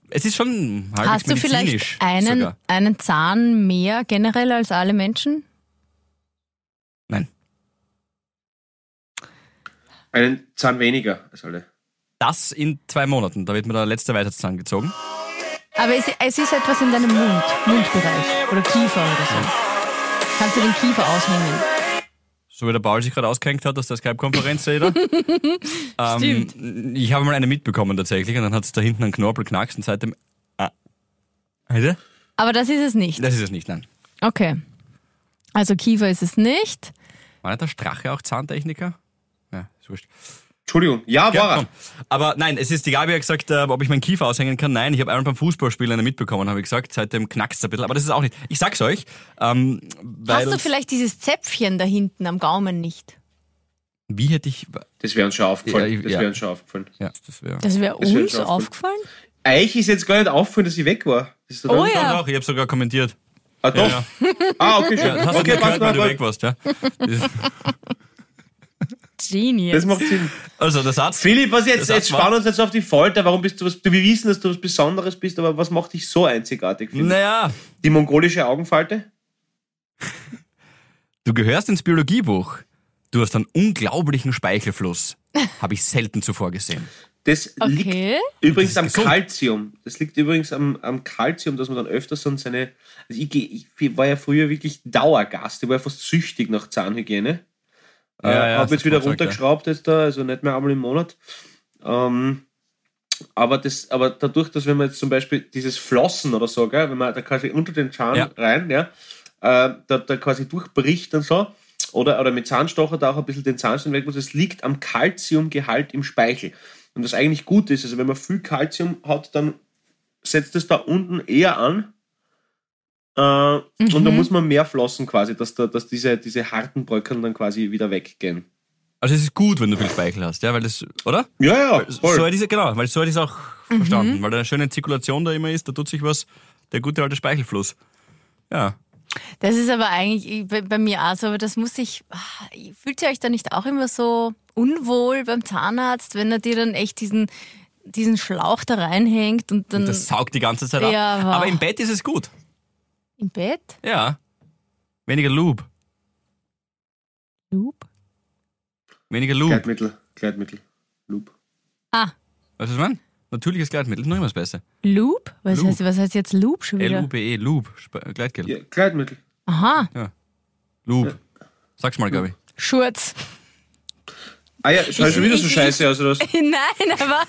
S4: Es ist schon halbwegs
S3: Hast du vielleicht einen,
S4: sogar.
S3: einen Zahn mehr generell als alle Menschen?
S4: Nein.
S2: Einen Zahn weniger als alle.
S4: Das in zwei Monaten. Da wird mir der letzte Weisheitszahn gezogen.
S3: Aber es, es ist etwas in deinem Mund, Mundbereich oder Kiefer oder so. Kannst du den Kiefer aushängen?
S4: So wie der Paul sich gerade ausgehängt hat aus der Skype-Konferenz, seht ihr. ähm, ich habe mal eine mitbekommen tatsächlich und dann hat es da hinten einen Knorpel knackst und seitdem. Ah. Heute?
S3: Aber das ist es nicht.
S4: Das ist es nicht, nein.
S3: Okay. Also Kiefer ist es nicht.
S4: War nicht der Strache auch Zahntechniker? Ja, ist wurscht.
S2: Entschuldigung. Ja,
S4: Ja,
S2: war er.
S4: Aber nein, es ist, die Gabi hat gesagt, äh, ob ich meinen Kiefer aushängen kann. Nein, ich habe einmal beim Fußballspielen eine mitbekommen, habe ich gesagt. Seitdem knackst es ein bisschen. Aber das ist auch nicht. Ich sag's euch. Ähm, weil
S3: Hast du
S4: uns-
S3: vielleicht dieses Zäpfchen da hinten am Gaumen nicht?
S4: Wie hätte ich.
S2: Das wäre uns schon aufgefallen.
S4: Ja, ich-
S2: das
S4: ja.
S2: wäre uns schon aufgefallen.
S4: Ja, das wäre.
S3: Das wäre
S2: Das wär
S3: uns
S2: schon
S3: aufgefallen.
S2: Euch ist jetzt gar nicht aufgefallen, dass ich weg war. Das
S3: Oh ja.
S4: Doch, ich habe sogar kommentiert.
S2: Ah, doch.
S4: Ja,
S2: Ah, okay, schön.
S4: Hast du
S2: okay,
S4: gehört,
S2: warte
S4: weil
S2: mal,
S4: du weg warst, ja?
S3: Genius.
S2: Das macht Sinn.
S4: Also, der Satz.
S2: Philipp, was jetzt, jetzt spannen uns jetzt auf die Folter. Warum bist du was, wir wissen, dass du was Besonderes bist, aber was macht dich so einzigartig? Philipp?
S4: Naja,
S2: Die mongolische Augenfalte?
S4: du gehörst ins Biologiebuch. Du hast einen unglaublichen Speichelfluss. Habe ich selten zuvor gesehen.
S2: Das liegt
S3: Okay.
S2: übrigens
S4: Das
S2: am. Kalzium. Das liegt übrigens am, am Kalzium, dass man dann öfters so seine. Also ich, ich war ja früher wirklich Dauergast. Ich war ja fast süchtig nach Zahnhygiene.
S4: Ja,
S2: äh,
S4: ja,
S2: habe jetzt wieder runtergeschraubt jetzt da, also nicht mehr einmal im Monat. Ähm, aber, das, aber dadurch, dass wenn man jetzt zum Beispiel dieses Flossen oder so, gell, wenn man da quasi unter den Zahn
S4: Ja.
S2: rein, ja, äh, da, da quasi durchbricht und so, oder, oder mit Zahnstocher da auch ein bisschen den Zahnstein weg muss, das liegt am Kalziumgehalt im Speichel. Und was eigentlich gut ist, also wenn man viel Kalzium hat, dann setzt es da unten eher an. Äh, Und da muss man mehr flossen quasi, dass, da, dass diese, diese harten Bröckeln dann quasi wieder weggehen.
S4: Also, es ist gut, wenn du viel Speichel hast, ja, weil das, oder?
S2: Ja, ja, voll.
S4: So hätte ich genau, weil so hätte ich es auch verstanden. Weil da eine schöne Zirkulation da immer ist, da tut sich was, der gute alte Speichelfluss. Ja.
S3: Das ist aber eigentlich bei, bei mir auch so, aber das muss ich. ah, Fühlt ihr euch da nicht auch immer so unwohl beim Zahnarzt, wenn er dir dann echt diesen, diesen Schlauch da reinhängt und dann
S4: Und das saugt die ganze Zeit ab.
S3: Ja, wow.
S4: Aber im Bett ist es gut.
S3: Im Bett?
S4: Ja. Weniger Lube.
S3: Loop?
S4: Weniger Lube.
S2: Gleitmittel, Gleitmittel. Loop.
S3: Ah,
S4: Weißt du, was ich meine? Natürliches Gleitmittel ist noch immer das Beste.
S3: Loop? Was,
S4: Loop.
S3: Heißt, was heißt jetzt Loop schon wieder?
S4: L-U-B-E, Lube. Spe- Gleitgel.
S2: Ja, Gleitmittel.
S3: Aha,
S4: Lube. Sag's mal, Gabi.
S3: Schurz.
S2: Ah ja, schau
S3: Ich-
S2: schon wieder so
S3: ich-
S2: scheiße aus, oder was?
S3: Nein, aber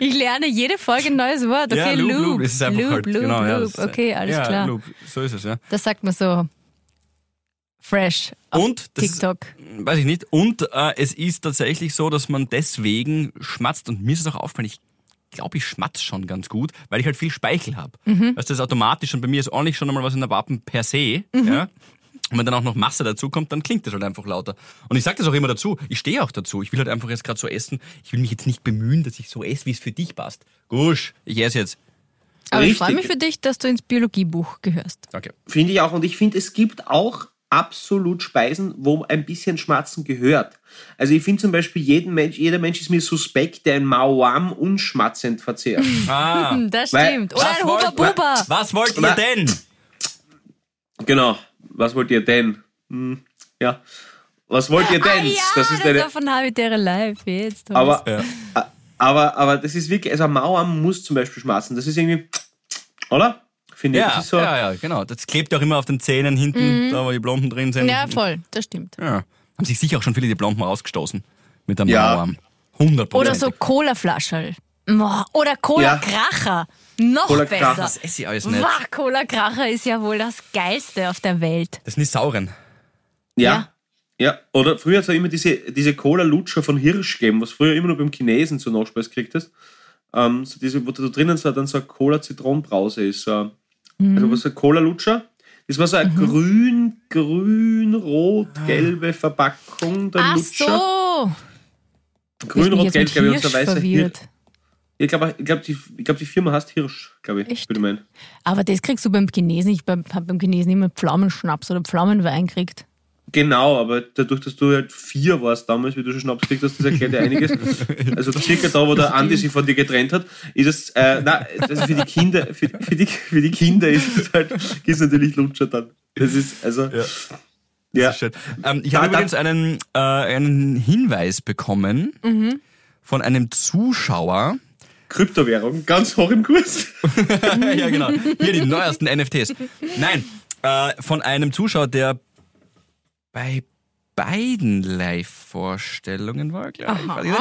S3: ich lerne jede Folge ein neues Wort. Okay,
S4: ja, Loop,
S3: Loop,
S4: Loop, das ist einfach
S3: Loop,
S4: halt,
S3: Loop,
S4: genau, ja,
S3: Loop.
S4: das ist-
S3: Okay, alles
S4: ja,
S3: klar.
S4: Loop, so ist es, ja.
S3: Das sagt man so fresh auf
S4: Und, das
S3: TikTok.
S4: weiß ich nicht, und äh, es ist tatsächlich so, dass man deswegen schmatzt und mir ist es auch aufgefallen, ich glaube, ich schmatz schon ganz gut, weil ich halt viel Speichel habe.
S3: Mhm.
S4: Also das ist automatisch und bei mir ist ordentlich schon einmal was in der Wappen per se, ja. Und wenn dann auch noch Masse dazu kommt, dann klingt das halt einfach lauter. Und ich sage das auch immer dazu, ich stehe auch dazu. Ich will halt einfach jetzt gerade so essen. Ich will mich jetzt nicht bemühen, dass ich so esse, wie es für dich passt. Gusch, ich esse jetzt.
S3: Aber ich
S2: Richtig.
S3: freue mich für dich, dass du ins Biologiebuch gehörst.
S4: Danke.
S2: Finde ich auch. Und ich finde, es gibt auch absolut Speisen, wo ein bisschen Schmatzen gehört. Also ich finde zum Beispiel, jeden Mensch, jeder Mensch ist mir suspekt, der ein Mauam unschmatzend verzehrt.
S4: Ah,
S3: Das
S2: Weil-
S3: stimmt. Oder ein Huba Buba.
S4: Was wollt ihr denn?
S2: genau. Was wollt ihr denn? Hm, ja. Was wollt ihr denn?
S3: Ah, ja,
S2: das ist eine,
S3: war von Habitäre Live jetzt.
S2: aber,
S4: Ja.
S2: aber, aber das ist wirklich, also ein Mauam muss zum Beispiel schmatzen. Das ist irgendwie, oder? Finde ich.
S4: Ja,
S2: Das ist so,
S4: ja, ja, genau. Das klebt ja auch immer auf den Zähnen hinten, da wo die Blomben drin sind.
S3: Mhm. ja, voll, das stimmt.
S4: Ja. Haben sich sicher auch schon viele die Blomben rausgestoßen mit einem
S2: Ja.
S4: Mauerarm. 100
S3: Oder so Cola-Flascherl. Boah, Oder Cola-Kracher. Noch
S2: Cola-Kracher.
S3: besser.
S4: Das esse ich alles nicht.
S3: Wah, Cola-Kracher ist ja wohl das Geilste auf der Welt.
S4: Das sind die sauren.
S2: Ja. Ja, oder früher hat es auch immer diese, diese Cola-Lutscher von Hirsch gegeben, was früher immer nur beim Chinesen so Nachspeis gekriegt hast. Ähm, so diese, wo da drinnen so, dann so eine Cola-Zitronenbrause ist. So,
S3: Mhm.
S2: Also was so ein Cola-Lutscher. Das war so eine grün, grün, rot, gelbe Verpackung, der
S3: Ach
S2: Lutscher.
S3: so.
S2: Grün, rot, gelb, ich, und so weißer Hirsch. Ich glaube, ich glaub, die, ich glaub, die Firma heißt Hirsch, glaube ich.
S3: Echt?
S2: Meinen.
S3: Aber das kriegst du beim Chinesen. Ich habe beim Chinesen immer Pflaumenschnaps oder Pflaumenwein gekriegt.
S2: Genau, aber dadurch, dass du halt vier warst damals, wie du schon Schnaps gekriegt hast, das erklärt ja einiges. Also circa da, wo der Andi sich von dir getrennt hat, ist es, äh, nein, ist für die Kinder, für, für, die, für die Kinder ist es halt, ist natürlich Lutscher dann. Das ist, also, ja.
S4: Das ist schön. Ähm, ich
S2: Da-
S4: habe übrigens einen, äh, einen Hinweis bekommen von einem Zuschauer.
S2: Kryptowährung, ganz hoch im Kurs.
S4: ja, genau. Hier die neuesten NFTs. Nein, äh, von einem Zuschauer, der bei beiden Live-Vorstellungen war, glaube ich.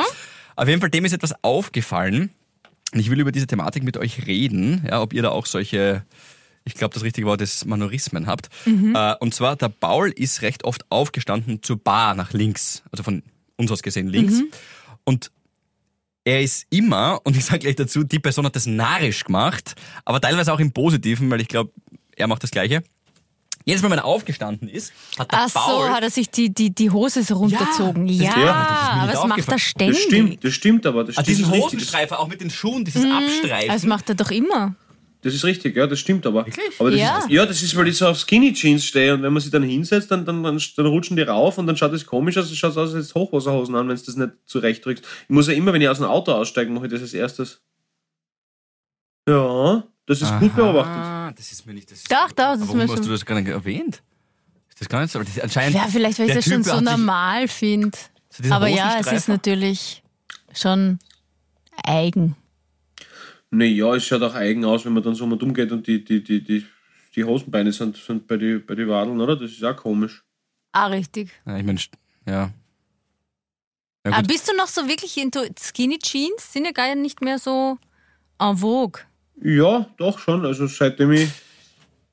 S4: Auf jeden Fall, dem ist etwas aufgefallen. Und ich will über diese Thematik mit euch reden, ja, ob ihr da auch solche, ich glaube, das richtige Wort ist Manorismen habt. Äh, und zwar, der Paul ist recht oft aufgestanden zur Bar nach links, also von uns aus gesehen links. Und er ist immer, und ich sage gleich dazu, die Person hat das narrisch gemacht, aber teilweise auch im Positiven, weil ich glaube, er macht das Gleiche. Jedes Mal, wenn er aufgestanden ist, hat der
S3: Ach so,
S4: Paul
S3: hat er sich die, die, die Hose so runtergezogen. Ja,
S4: das- ja, mir
S3: aber das macht er ständig.
S2: Das stimmt, das stimmt aber. Das,
S4: Ah,
S2: das
S4: diesen
S2: ist richtig.
S4: Hosenstreifer, auch mit den Schuhen, dieses Abstreifen.
S3: Das macht er doch immer.
S2: Das ist richtig, ja, das stimmt aber. aber das
S3: Ja.
S2: Ist, ja, das ist, weil ich so auf Skinny Jeans stehe und wenn man sich dann hinsetzt, dann, dann, dann, dann rutschen die rauf und dann schaut es komisch aus, es schaut aus, als Hochwasserhosen an, wenn du das nicht zurechtdrückst. Ich muss ja immer, wenn ich aus dem Auto aussteige, mache ich das als erstes. Ja, das ist gut beobachtet.
S4: Ah, das ist mir nicht das.
S3: Doch, doch, das ist
S4: Warum
S3: mir
S4: hast
S3: schon-
S4: du das gar nicht erwähnt? Ist das gar nicht so? Aber das ist anscheinend.
S3: Ja, vielleicht, weil ich das schon
S4: Typ
S3: so
S4: hat sich-
S3: normal finde.
S4: So
S3: Aber ja, es ist natürlich schon eigen.
S2: Naja, es schaut auch eigen aus, wenn man dann so mal umgeht und die, die, die, die, die Hosenbeine sind, sind bei den bei die Wadeln, oder? Das ist auch komisch.
S3: Ah, richtig.
S4: Ja, ich mein, ja. Ja,
S3: Aber
S4: gut.
S3: bist du noch so wirklich into Skinny Jeans? Sind ja gar nicht mehr so en vogue.
S2: Ja, doch schon. Also seitdem ich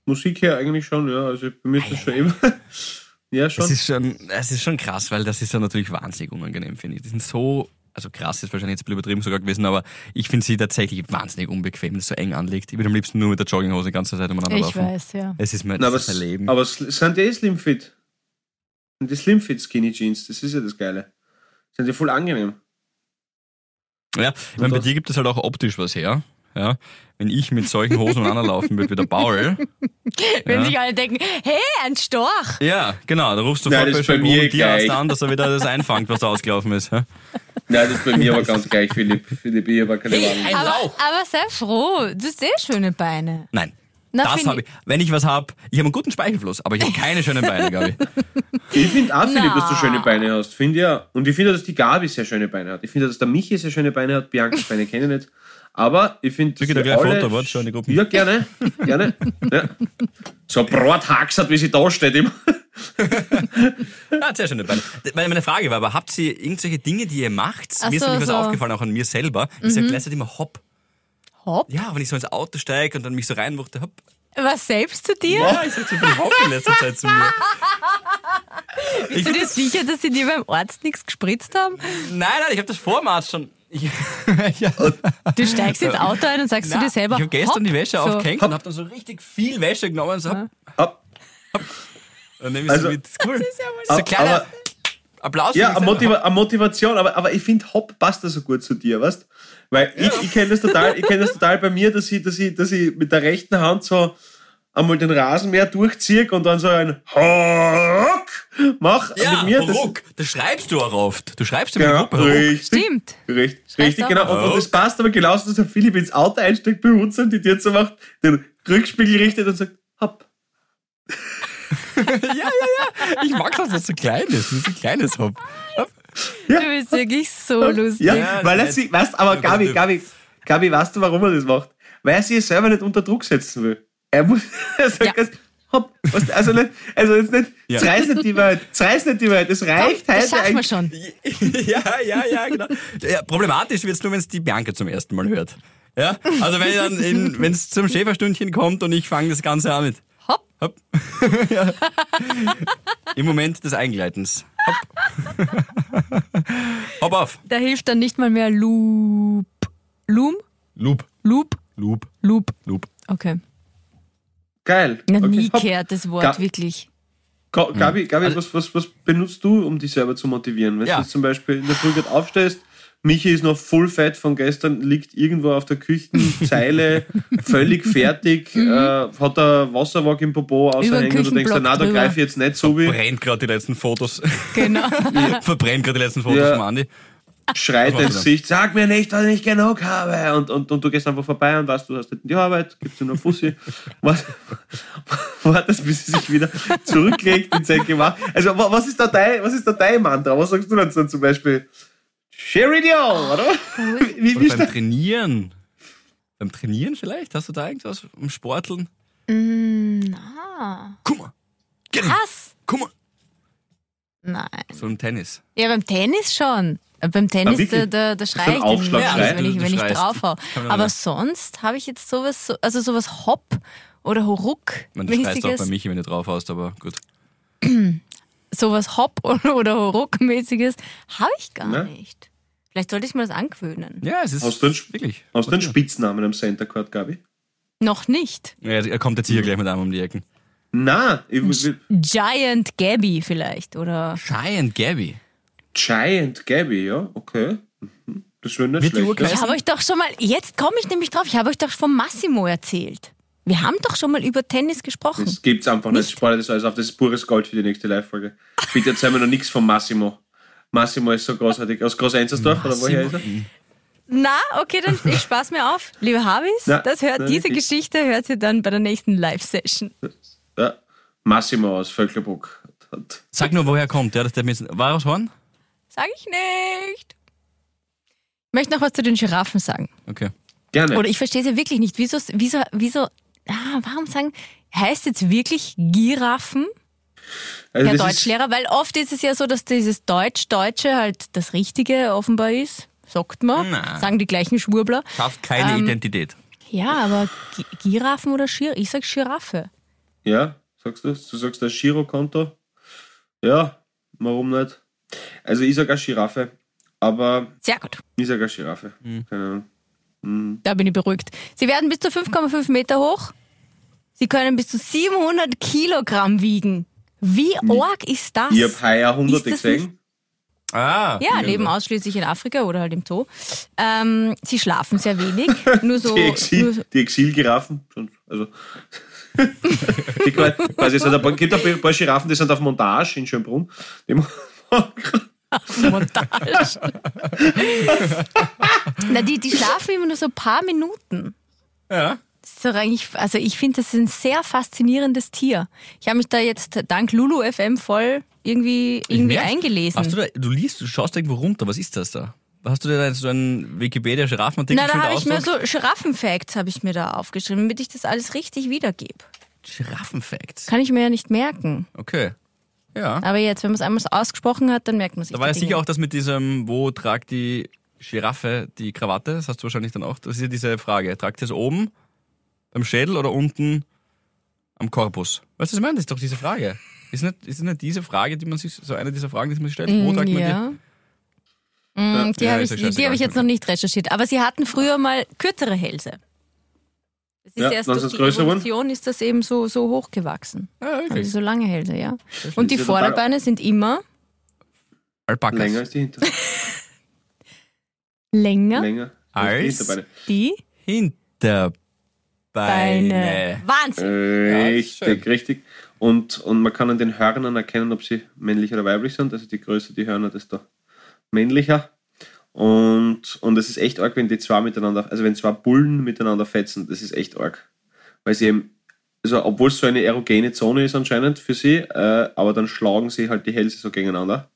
S2: Musik her eigentlich schon, ja. Also bei mir ist das schon immer. ja, schon.
S4: Das ist schon, es ist schon krass, weil das ist ja natürlich wahnsinnig unangenehm, finde ich. Die sind so, also krass ist wahrscheinlich jetzt ein bisschen übertrieben sogar gewesen, aber ich finde sie tatsächlich wahnsinnig unbequem, das so eng anlegt. Ich würde am liebsten nur mit der Jogginghose die ganze Zeit umeinander
S3: Ich
S4: laufen.
S3: weiß, ja.
S4: Es ist mein,
S2: Na, aber,
S4: das ist mein Leben.
S2: aber es sind die eh Slimfit. Und die Slimfit Skinny Jeans, das ist ja das Geile. Sind die voll angenehm.
S4: Ja, ich meine, bei dir gibt es halt auch optisch was her. Ja, wenn ich mit solchen Hosen umeinander laufen würde wie der Paul.
S3: Wenn
S4: Ja.
S3: sich alle denken, hey, ein Storch.
S4: Ja, genau, da rufst du
S2: Nein,
S4: bei
S2: mir gleich.
S4: an, dass er wieder das einfängt, was da ausgelaufen ist. Ja?
S2: Nein, das ist bei mir aber ganz gleich, Philipp. Philipp, ich habe keine Wahl.
S4: Ein
S3: Aber,
S4: Lauch!
S3: aber sei froh, du hast eh schöne Beine.
S4: Nein.
S3: Na,
S4: das habe ich. Wenn ich was habe, ich habe einen guten Speichelfluss, aber ich habe keine schönen Beine, glaube ich.
S2: Ich finde auch, Philipp, dass du schöne Beine hast. Finde ja. Und ich finde, dass die Gabi sehr schöne Beine hat. Ich finde, dass der Michi sehr schöne Beine hat. Biancas Beine kenne ich nicht. Aber ich finde, wir
S4: gleich ein
S2: alle-
S4: Foto, warte, schau in die Gruppen.
S2: Ja, gerne. gerne. Ja. So ein Brathaxert, wie sie da steht immer.
S4: Ja, sehr schöne Beine. Meine Frage war aber, habt ihr irgendwelche Dinge, die ihr macht?
S3: Ach
S4: mir ist
S3: so,
S4: nämlich
S3: so. Mhm.
S4: aufgefallen, auch an mir selber. Ich sag gleichzeitig immer hopp.
S3: Hopp?
S4: Ja, wenn ich so ins Auto steige und dann mich so reinwuchte, hopp.
S3: Was selbst zu dir?
S4: Ja, ich sag so viel hopp in letzter Zeit zu mir.
S3: Bist du dir sicher, dass sie dir beim Arzt nichts gespritzt haben?
S4: Nein, nein, ich habe das vor dem Arzt schon. Ich, ja.
S3: Du steigst ins Auto ein und sagst
S4: Nein,
S3: zu dir selber.
S4: Ich habe gestern
S3: hopp,
S4: die Wäsche
S3: so.
S4: aufgehängt und habe dann so richtig viel Wäsche genommen und so hopp.
S2: Ab.
S4: Dann nehme ich
S2: Also-
S4: so mit. Das ist cool. Das ist
S2: Aber-
S4: ein kleiner
S2: aber-
S4: Applaus für
S2: Ja,
S4: mich
S2: eine. Motiva eine Motivation, aber, aber ich finde, Hop passt da so gut zu dir, weißt Weil ich, ich kenne das total, ich kenne das total bei mir, dass ich, dass ich, dass ich mit der rechten Hand so einmal den Rasenmäher durchziehe und dann so ein Hock mach
S4: Ja,
S2: mit mir. Das,
S4: Ruck. Das schreibst du auch oft. Du schreibst ja mit
S2: genau,
S4: der Gruppe
S2: richtig.
S3: Stimmt.
S2: Richtig, richtig, genau. Und, und das passt aber genauso, dass der Philipp ins Auto einsteigt, behutsam die Tür zu macht, den Rückspiegel richtet und sagt, hopp.
S4: Ich mag das, was so klein ist. Das ist ein kleines Hopp.
S3: Du bist wirklich so lustig.
S2: Ja,
S4: Ja,
S2: weil er
S4: das-
S2: sie, weißt, aber
S4: Ja,
S2: Gabi,
S4: das-
S2: Gabi, Gabi, weißt du, warum er das macht? Weil er sich selber nicht unter Druck setzen will. Er muss, er sagt
S3: Ja.
S2: ganz, hopp, du, also nicht, also jetzt nicht,
S4: Ja.
S2: ja. reiß nicht die Welt, reiß nicht die Welt, es
S3: Komm,
S2: reicht
S3: das
S2: heute
S3: schaffen wir schon.
S4: ja, ja, ja, genau. Ja, problematisch wird es nur, wenn es die Bianca zum ersten Mal hört. Ja, also wenn dann in, wenn es zum Schäferstündchen kommt und ich fange das Ganze an mit
S3: Hopp.
S4: Hopp. ja. Im Moment des Eingleitens. Hopp. Hopp auf.
S3: Da hilft dann nicht mal mehr Loop. Loom?
S4: Loop.
S3: Loop?
S4: Loop.
S3: Loop.
S4: Loop.
S3: Okay.
S2: Geil.
S3: Noch
S2: Okay,
S3: nie gehört das Wort,
S2: Ga-
S3: wirklich.
S2: Ga- Gabi, Gabi
S4: Also-
S2: was, was, was benutzt du, um dich selber zu motivieren? Wenn
S4: Ja.
S2: du jetzt zum Beispiel in der Früh gerade aufstehst, Michi ist noch full fett von gestern, liegt irgendwo auf der Küchenzeile, völlig fertig,
S3: Mhm.
S2: äh, hat ein Wasserwag im Popo außerhängen und du denkst, na, da greife ich jetzt nicht so wie,
S4: Brennt gerade die letzten Fotos.
S3: Genau.
S4: Verbrennt gerade die letzten Fotos
S2: Ja.
S4: vom Andi.
S2: Schreit ins? Gesicht, sag mir nicht, dass ich nicht genug habe. Und, und, und du gehst einfach vorbei und weißt, du hast nicht die Arbeit, gibst dir nur Fussi. Wart- Wartest, bis sie sich wieder zurücklegt in sein Gemach. Also, wa- was ist da dein, was ist da dein Mantra? Was sagst du dann so zum Beispiel? Sheridio, oder? Wie, wie,
S4: Oder beim? Trainieren. Beim Trainieren vielleicht? Hast du da irgendwas? Im Sporteln?
S3: Na.
S4: Guck mal.
S3: Was?
S4: Guck mal.
S3: Nein.
S4: So im Tennis.
S3: Ja, beim Tennis schon. Beim Tennis,
S2: wirklich?
S3: da, da, da
S2: so
S3: schrei
S2: ein
S3: ich immer, also wenn ich, wenn ich draufhau. Aber
S4: ja.
S3: sonst habe ich jetzt sowas, so- also sowas Hopp oder Horuck,
S4: Man, schreist auch bei Michi, wenn du drauf hast, aber gut.
S3: sowas Hopp oder, Horuck-mäßiges habe ich gar
S2: Ne?
S3: nicht. Vielleicht sollte ich mir das angewöhnen.
S4: Ja, es ist
S2: Hast du einen,
S4: wirklich.
S2: hast du einen Spitznamen am Center Court, Gabi?
S3: Noch nicht.
S4: Ja, er kommt jetzt hier gleich mit einem um die Ecken.
S2: Na, ich,
S3: Giant Gabby vielleicht oder
S4: Giant Gabby.
S2: Giant Gabby, ja, okay. Mhm. Das ist schon nicht
S4: Wird
S2: schlecht. Ja.
S3: Ich habe euch doch schon mal, jetzt komme ich nämlich drauf, ich habe euch doch von Massimo erzählt. Wir haben doch schon mal über Tennis gesprochen.
S2: Das gibt's einfach nicht.
S3: Nicht?
S2: Spare das alles auf. Das ist pures Gold für die nächste Live-Folge. Bitte erzähl mir noch nichts von Massimo. Massimo ist so großartig. Aus Groß-Enzersdorf oder woher ist er?
S3: Na, okay, dann ich spaß mir auf. Liebe Habis,
S2: Na,
S3: das hört,
S2: na,
S3: diese
S2: wirklich.
S3: Geschichte hört ihr dann bei der nächsten Live-Session.
S2: Ja. Massimo aus Völklerbruck. Hat-
S4: Sag nur, woher kommt der? Das der mit, war er aus Horn?
S3: Sag ich nicht. Ich möchte noch was zu den Giraffen sagen.
S4: Okay.
S2: Gerne.
S3: Oder ich verstehe es ja wirklich nicht. Wieso, wieso, wieso, ah, warum sagen, heißt jetzt wirklich Giraffen?
S2: also
S3: Herr Deutschlehrer, weil oft ist es ja so, dass dieses Deutsch-Deutsche halt das Richtige offenbar ist. Sagt man.
S4: Na.
S3: Sagen die gleichen Schwurbler.
S4: Schafft keine
S3: Ähm,
S4: Identität.
S3: Ja, aber Gi- Giraffen oder Schir? Ich sag Giraffe.
S2: Ja, sagst du? Du sagst das Girokonto? Ja, warum nicht? Also ich sag auch Giraffe, aber
S3: Sehr gut.
S2: ich sag auch Giraffe.
S4: Hm.
S2: Keine Ahnung. Mhm.
S3: Da bin ich beruhigt. Sie werden bis zu 5,5 Meter hoch. Sie können bis zu 700 Kilogramm wiegen. Wie arg ist das?
S2: Ich hab heuer hunderte gesehen.
S4: Ah.
S3: Ja, leben ausschließlich in Afrika oder halt im Zoo. Ähm, sie schlafen sehr wenig. Nur so.
S2: Die,
S3: nur
S2: Exil,
S3: so
S2: die Exilgiraffen. Also, die quasi, es gibt ein paar Giraffen, die sind auf Montage in Schönbrunn. Die
S3: Montage. Na, die, die schlafen immer nur so ein paar Minuten.
S4: Ja.
S3: Das ist doch eigentlich, also ich finde, das ist ein sehr faszinierendes Tier. Ich habe mich da jetzt dank Lulu FM voll irgendwie, irgendwie
S4: merk-
S3: eingelesen.
S4: Hast du, da, du liest, du schaust irgendwo runter. Was ist das da? Hast du dir da so einen Wikipedia-Giraffenartikel
S3: Na, da habe ich mir so Giraffenfacts habe ich mir da aufgeschrieben, damit ich das alles richtig wiedergebe.
S4: Giraffenfacts.
S3: Kann ich mir ja nicht merken.
S4: Okay. Ja.
S3: Aber jetzt, wenn man es einmal so ausgesprochen hat, dann merkt man sich
S4: Da war ja
S3: die
S4: sicher auch das mit diesem, wo tragt die Giraffe die Krawatte? Das hast du wahrscheinlich dann auch. Das ist ja diese Frage. Tragt sie es oben beim Schädel oder unten am Korpus? Weißt du, was ich meine? Das ist doch diese Frage. Ist nicht, ist nicht diese Frage, die man sich, so eine dieser Fragen, die man sich stellt? Wo
S3: Mm,
S4: tragt man die?
S3: ja. Mm, die
S4: Ja,
S3: habe
S4: ist
S3: ich, die, die hab ich jetzt noch nicht recherchiert. Aber sie hatten früher mal kürzere Hälse. Das ist
S2: Ja,
S3: erst durch
S2: ist es
S3: die. Evolution ist das eben so, so hochgewachsen.
S4: Ja,
S3: Also
S4: wirklich.
S3: so lange Hälse, ja. Und die
S2: ja
S3: Vorderbeine sind immer
S4: Alpakas.
S2: Länger als die Hinter
S3: länger.
S2: Länger
S4: Als?
S2: die Hinterbeine.
S3: Die
S4: Hinterbeine.
S3: Beine. Wahnsinn.
S2: Richtig,
S4: schön.
S2: richtig. Und, und man kann an den Hörnern erkennen, ob sie männlich oder weiblich sind. Also je größer die Hörner, desto männlicher. Und, und es ist echt arg, wenn die zwei miteinander, also wenn zwei Bullen miteinander fetzen, das ist echt arg. Weil sie eben, also obwohl es so eine erogene Zone ist anscheinend für sie, äh, aber dann schlagen sie halt die Hälse so gegeneinander.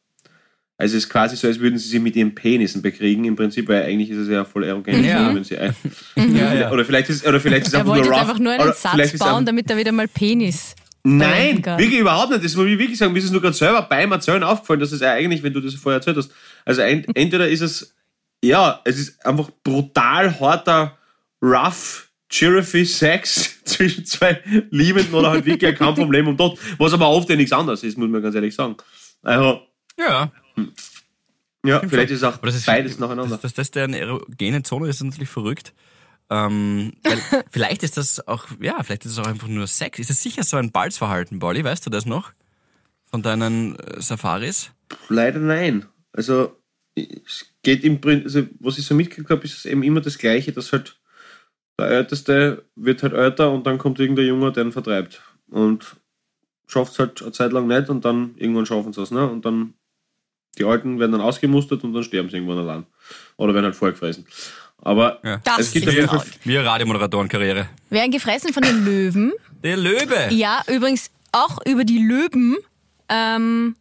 S2: Also es ist quasi so, als würden sie sie mit ihren Penissen bekriegen, im Prinzip, weil eigentlich ist es ja voll erogen,
S4: Ja.
S2: wenn sie ein,
S4: Ja, ja.
S2: oder vielleicht ist, oder vielleicht ist es einfach nur rough.
S3: einfach nur einen Satz bauen, damit er wieder mal Penis.
S2: Nein, wirklich überhaupt nicht. Das muss ich wirklich sagen. Mir ist es nur gerade selber beim Erzählen aufgefallen, dass es ja eigentlich, wenn du das vorher erzählt hast, also entweder ist es, ja, es ist einfach brutal harter, rough, Giraffe Sex zwischen zwei Liebenden oder halt wirklich ein Kampf um Leben und Tod, was aber oft ja nichts anderes ist, muss man ganz ehrlich sagen. Also,
S4: Ja.
S2: ja,
S4: Stimmt
S2: vielleicht ist auch
S4: Aber das ist,
S2: beides nacheinander.
S4: Dass, dass das der eine erogene Zone ist, ist natürlich verrückt. Ähm, weil vielleicht ist das auch, ja, vielleicht ist es auch einfach nur Sex. Ist das sicher so ein Balzverhalten, Bolli? Weißt du das noch? Von deinen äh, Safaris?
S2: Leider nein. Also es geht im Prinzip, also was ich so mitgekriegt habe, ist es eben immer das Gleiche, dass halt der Älteste wird halt älter und dann kommt irgendein Junge, der ihn vertreibt. Und schafft es halt eine Zeit lang nicht und dann irgendwann schaffen sie es, ne? Und dann die Alten werden dann ausgemustert und dann sterben sie irgendwann allein. Oder werden halt vollgefressen. Aber
S4: Ja.
S3: Das
S2: es gibt
S3: ist traurig.
S4: Wir Radiomoderatorenkarriere.
S3: Werden gefressen von den Löwen.
S4: Der Löwe!
S3: Ja, übrigens auch über die Löwen. Ähm,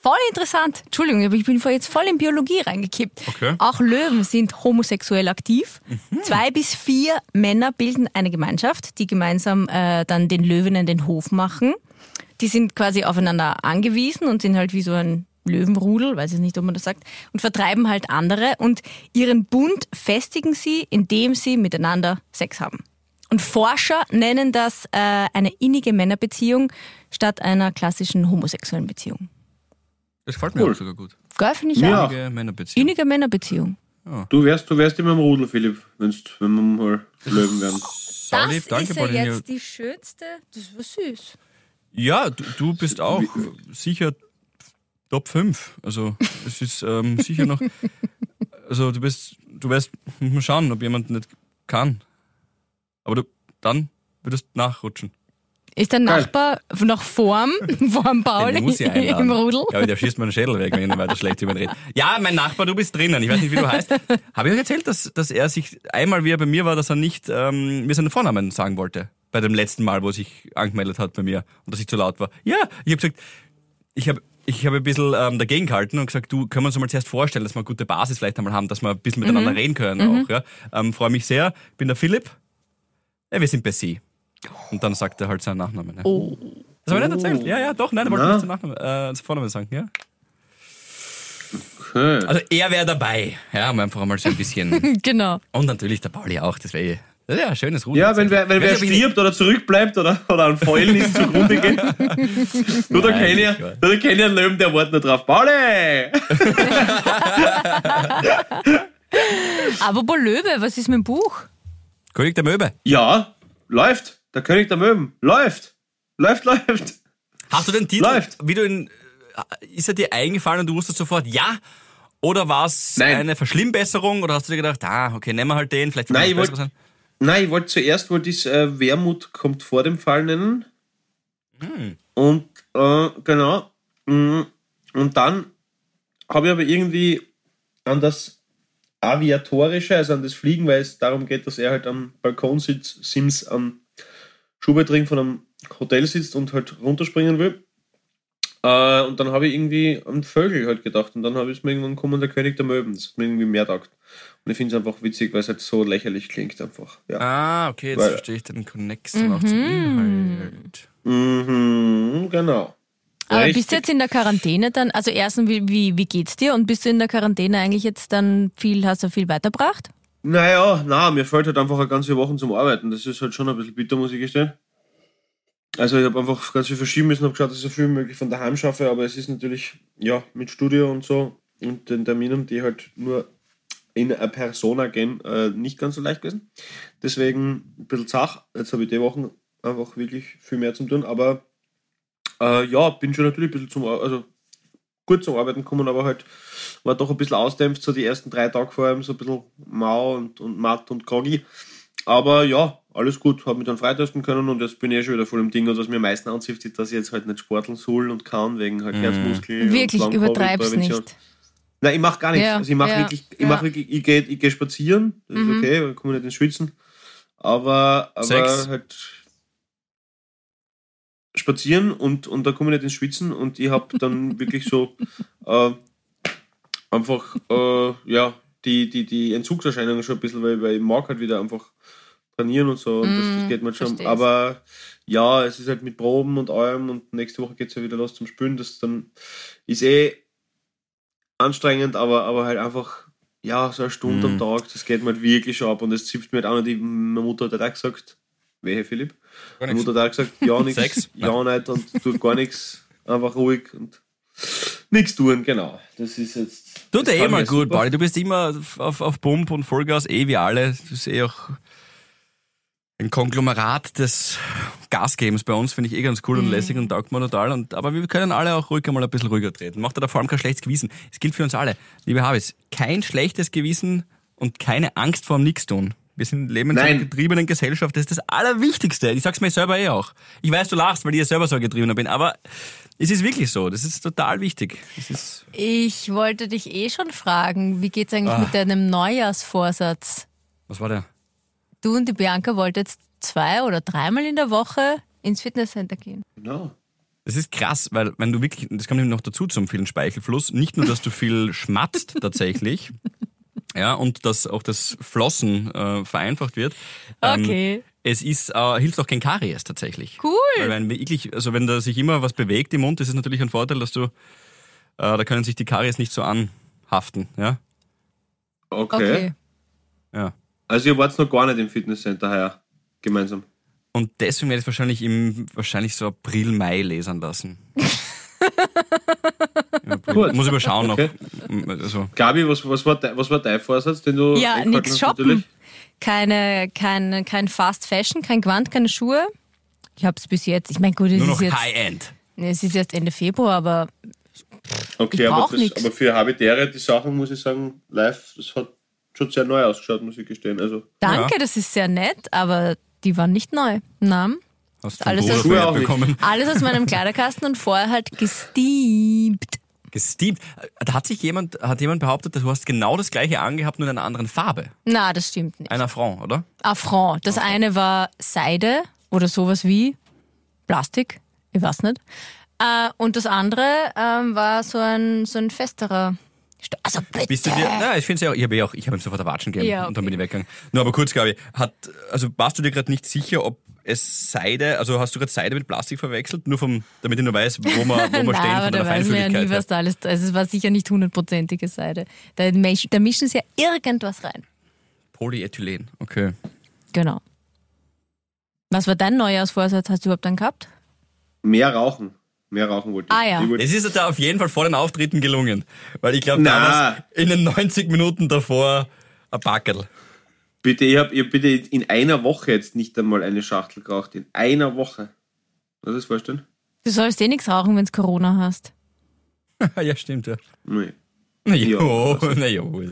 S3: voll interessant. Entschuldigung, aber ich bin vor jetzt voll in Biologie reingekippt.
S4: Okay.
S3: Auch Löwen sind homosexuell aktiv. Zwei bis vier Männer bilden eine Gemeinschaft, die gemeinsam äh, dann den Löwinnen den Hof machen. Die sind quasi aufeinander angewiesen und sind halt wie so ein Löwenrudel, weiß ich nicht, ob man das sagt, und vertreiben halt andere und ihren Bund festigen sie, indem sie miteinander Sex haben. Und Forscher nennen das äh, eine innige Männerbeziehung statt einer klassischen homosexuellen Beziehung.
S4: Das gefällt mir
S2: Cool.
S4: auch sogar gut.
S3: Geil, finde ich
S2: Ja.
S3: auch.
S4: Innige Männerbeziehung.
S3: Innige Männerbeziehung.
S2: du wärst, du wärst immer im Rudel, Philipp, wenn's, wenn wir mal Löwen werden.
S4: So
S3: Das
S4: lieb, danke,
S3: ist ja
S4: Bolli.
S3: jetzt die schönste. Das war süß.
S4: Ja, du, du bist auch sicher Top 5. Also es ist ähm, sicher noch. Also du bist, du wirst mal schauen, ob jemand nicht kann. Aber du dann würdest nachrutschen.
S3: Ist der
S2: Geil.
S3: Nachbar noch vorm, vorm Paul im Rudel?
S4: Ja, aber der schießt mir den Schädel weg, wenn ich nicht weiter schlecht über ihn rede. Ja, mein Nachbar, du bist drinnen. Ich weiß nicht, wie du heißt. Habe ich euch erzählt, dass, dass er sich einmal, wie er bei mir war, dass er nicht ähm, mir seinen Vornamen sagen wollte? Bei dem letzten Mal, wo er sich angemeldet hat bei mir und dass ich zu laut war. Ja, ich habe gesagt, ich habe ich habe ein bisschen ähm, dagegen gehalten und gesagt, du, können wir uns mal zuerst vorstellen, dass wir eine gute Basis vielleicht einmal haben, dass wir ein bisschen miteinander reden können auch. Ja? Ähm, Freue mich sehr. Bin der Philipp. Ja, wir sind bei Sie. Und dann sagt er halt seinen Nachnamen. Ja.
S3: Oh.
S4: Das habe ich nicht erzählt. Ja, ja, doch, nein, er wollte nicht den Nachnamen, äh, den Vornamen sagen, ja.
S2: Okay.
S4: Also er wäre dabei, ja, um einfach mal so ein bisschen.
S3: Genau.
S4: Und natürlich der Pauli auch, das wäre das wär ein schönes Rudel.
S2: Ja, wenn wer, wenn wer
S4: ich, ich
S2: stirbt oder zurückbleibt oder, oder an Fäulen ist zugrunde geht. Du, da
S4: Nein,
S2: kenne
S4: ich
S2: ich, da kenn ich einen Löwen, der wartet nur drauf. Pauli!
S3: Aber Löwe, was ist mit dem Buch?
S4: König der Möwe.
S2: Ja, läuft. Der König der Möwen. Läuft. Läuft, läuft.
S4: Hast du den Titel,
S2: Läuft.
S4: wie du ihn, äh, ist er dir eingefallen und du wusstest sofort, ja? Oder war es
S2: Nein.
S4: eine Verschlimmbesserung oder hast du dir gedacht, ah, okay, nehmen wir halt den, vielleicht
S2: Nein,
S4: wird
S2: ich
S4: was
S2: wollt-
S4: Besseres sein?
S2: Nein, ich wollte zuerst wollte ich äh, Wermut kommt vor dem Fall nennen.
S4: Hm.
S2: Und äh, genau. Mm, Und dann habe ich aber irgendwie an das Aviatorische, also an das Fliegen, weil es darum geht, dass er halt am Balkon sitzt, Sims am Schuhbettring von einem Hotel sitzt und halt runterspringen will. Äh, und dann habe ich irgendwie an Vögel halt gedacht und dann habe ich mir irgendwann kommen, der König der Möwen. Das hat mir irgendwie mehr taugt. Und ich finde es einfach witzig, weil es halt so lächerlich klingt einfach. Ja.
S4: Ah, okay, jetzt
S2: Weil-
S4: verstehe ich den Connection auch zum Inhalt.
S2: Mhm, genau.
S3: Aber
S2: Richtig.
S3: bist du jetzt in der Quarantäne dann, also erstens, wie, wie, wie geht's dir und bist du in der Quarantäne eigentlich jetzt dann viel, hast du viel weitergebracht?
S2: Naja, na, mir fällt halt einfach eine ganze Woche zum Arbeiten. Das ist halt schon ein bisschen bitter, muss ich gestehen. Also ich habe einfach ganz viel verschieben müssen, habe geschaut, dass ich so viel wie möglich von daheim schaffe, aber es ist natürlich, ja, mit Studio und so und den Terminen, die halt nur in eine Persona gehen, äh, nicht ganz so leicht gewesen. Deswegen ein bisschen zach. Jetzt habe ich die Wochen einfach wirklich viel mehr zum tun, aber äh, ja, bin schon natürlich ein bisschen zum, also gut zum Arbeiten gekommen, aber halt war doch ein bisschen ausdämpft, so die ersten drei Tage vor allem, so ein bisschen mau und, und matt und groggy. Aber ja, alles gut, habe mich dann freitesten können und jetzt bin ich eh schon wieder voll im Ding. Und was mir am meisten anzieht, ist, dass ich jetzt halt nicht sporteln soll und kann, wegen halt Herzmuskel.
S3: Wirklich,
S2: und
S3: übertreib's nicht.
S2: Nein, ich mache gar nichts.
S3: Ja,
S2: also ich mache
S3: ja,
S2: wirklich, ich
S3: ja.
S2: mache wirklich, ich gehe ich geh spazieren, das ist okay, ich komme nicht ins Schwitzen. Aber, aber
S4: Sex.
S2: halt spazieren und, und da komme ich nicht ins Schwitzen und ich habe dann wirklich so äh, einfach äh, ja, die, die, die Entzugserscheinungen schon ein bisschen, weil, weil ich mag halt wieder einfach trainieren und so und das, das
S3: Mm,
S2: geht mir schon.
S3: versteh's.
S2: Aber ja, es ist halt mit Proben und allem und nächste Woche geht es ja wieder los zum Spülen. Das dann ist eh anstrengend, aber, aber halt einfach, ja, so eine Stunde
S4: Mhm.
S2: am Tag, das geht mir halt wirklich schon ab und das zipft mir halt auch nicht. Die, meine Mutter hat auch gesagt, wehe Philipp, meine Mutter hat auch gesagt, ja, nichts, ja, nicht und tut gar nichts, einfach ruhig und nichts tun, genau. Das ist jetzt.
S4: Tut dir eh mal gut. Pauli. Du bist immer auf, auf Pump und Vollgas, eh wie alle. Das ist eh auch ein Konglomerat des Gasgebens bei uns, finde ich eh ganz cool und lässig und taugt mir total. Und, aber wir können alle auch ruhig einmal ein bisschen ruhiger treten. Macht da vor allem kein schlechtes Gewissen. Es gilt für uns alle. Liebe Habis, kein schlechtes Gewissen und keine Angst vor dem Nichtstun. Wir sind leben in einer getriebenen Gesellschaft. Das ist das Allerwichtigste. Ich sag's mir selber eh auch. Ich weiß, du lachst, weil ich ja selber so ein getriebener bin, aber es ist wirklich so. Das ist total wichtig. Das ist
S3: Ich wollte dich eh schon fragen, wie geht's eigentlich
S4: Ah.
S3: mit deinem Neujahrsvorsatz?
S4: was war der?
S3: Du und die Bianca wollt jetzt zwei oder dreimal in der Woche ins Fitnesscenter gehen.
S2: Genau.
S4: Das ist krass, weil wenn du wirklich, das kommt nämlich noch dazu zum vielen Speichelfluss, nicht nur, dass du viel schmatzt tatsächlich, ja, und dass auch das Flossen äh, vereinfacht wird. ähm,
S3: Okay.
S4: Es ist, äh, hilft auch gegen Karies tatsächlich.
S3: Cool.
S4: Weil wenn wirklich, also wenn da sich immer was bewegt im Mund, ist es natürlich ein Vorteil, dass du, äh, da können sich die Karies nicht so anhaften, ja.
S2: Okay.
S3: Okay.
S4: Ja.
S2: Also ihr wart noch gar nicht im Fitnesscenter heuer gemeinsam.
S4: Und deswegen werde ich es wahrscheinlich im, wahrscheinlich so April, Mai lesen lassen.
S2: Gut.
S4: Muss ich mal schauen
S2: Okay.
S4: noch. Also,
S2: Gabi, was, was, war dein, was war dein Vorsatz, den du
S3: Ja, nix
S2: hast,
S3: shoppen.
S2: natürlich?
S3: Keine, kein, kein Fast Fashion, kein Gewand, keine Schuhe. Ich hab's bis jetzt. Ich meine, gut, es
S4: nur
S3: ist,
S4: noch
S3: jetzt,
S4: High-End.
S3: es ist jetzt Ende Februar, aber
S2: Okay,
S3: Ich
S2: aber, das, aber für Habitäre, die Sachen, muss ich sagen, live, das hat schon sehr neu ausgeschaut, muss ich gestehen. Also,
S3: danke,
S4: Ja.
S3: das ist sehr nett, aber die waren nicht neu. Nein.
S4: Hast
S3: Alles
S4: Bruder
S3: aus-
S4: bekommen.
S3: Alles aus meinem Kleiderkasten und vorher halt gestiebt.
S4: Gesteamt. Da hat sich jemand, hat jemand behauptet, du hast genau das gleiche angehabt, nur in einer anderen Farbe.
S3: Na, das stimmt nicht.
S4: Ein Affront, oder?
S3: Affront. Das eine war Seide oder sowas wie Plastik, ich weiß nicht. Äh, und das andere ähm, war so ein, so ein festerer. Also bitte.
S4: Bist du dir, ja, ich finde ja auch, ich habe ja auch, ich habe ihm sofort erwatschen gegeben
S3: Ja,
S4: und dann
S3: okay.
S4: bin ich weggegangen. Nur aber kurz, Gabi, hat, also warst du dir gerade nicht sicher, ob es Seide, also hast du gerade Seide mit Plastik verwechselt, nur vom, damit ich nur weiß, wo wir, wo wir stehen
S3: Nein, aber
S4: von
S3: da
S4: der
S3: weiß man ja nie,
S4: Feinfühligkeit.
S3: was da alles. Also es war sicher nicht hundertprozentige Seide. Da, da mischen sie ja irgendwas rein.
S4: Polyethylen, okay.
S3: Genau. Was war dein Neujahrsvorsatz? Hast du überhaupt einen gehabt?
S2: mehr rauchen. Mehr rauchen wollte ich.
S3: Ah, ja.
S4: Es ist da auf jeden Fall vor den Auftritten gelungen, weil ich glaube, damals in den 90 Minuten davor ein Backerl.
S2: bitte, ich habe ich bitte in einer Woche jetzt nicht einmal eine Schachtel geraucht. In einer Woche. Kannst du das vorstellen?
S3: Du sollst eh nichts rauchen, wenn du Corona hast.
S4: ja, stimmt, ja.
S2: Nee.
S4: Na
S2: Ja,
S4: jo,
S2: also-
S4: na jo.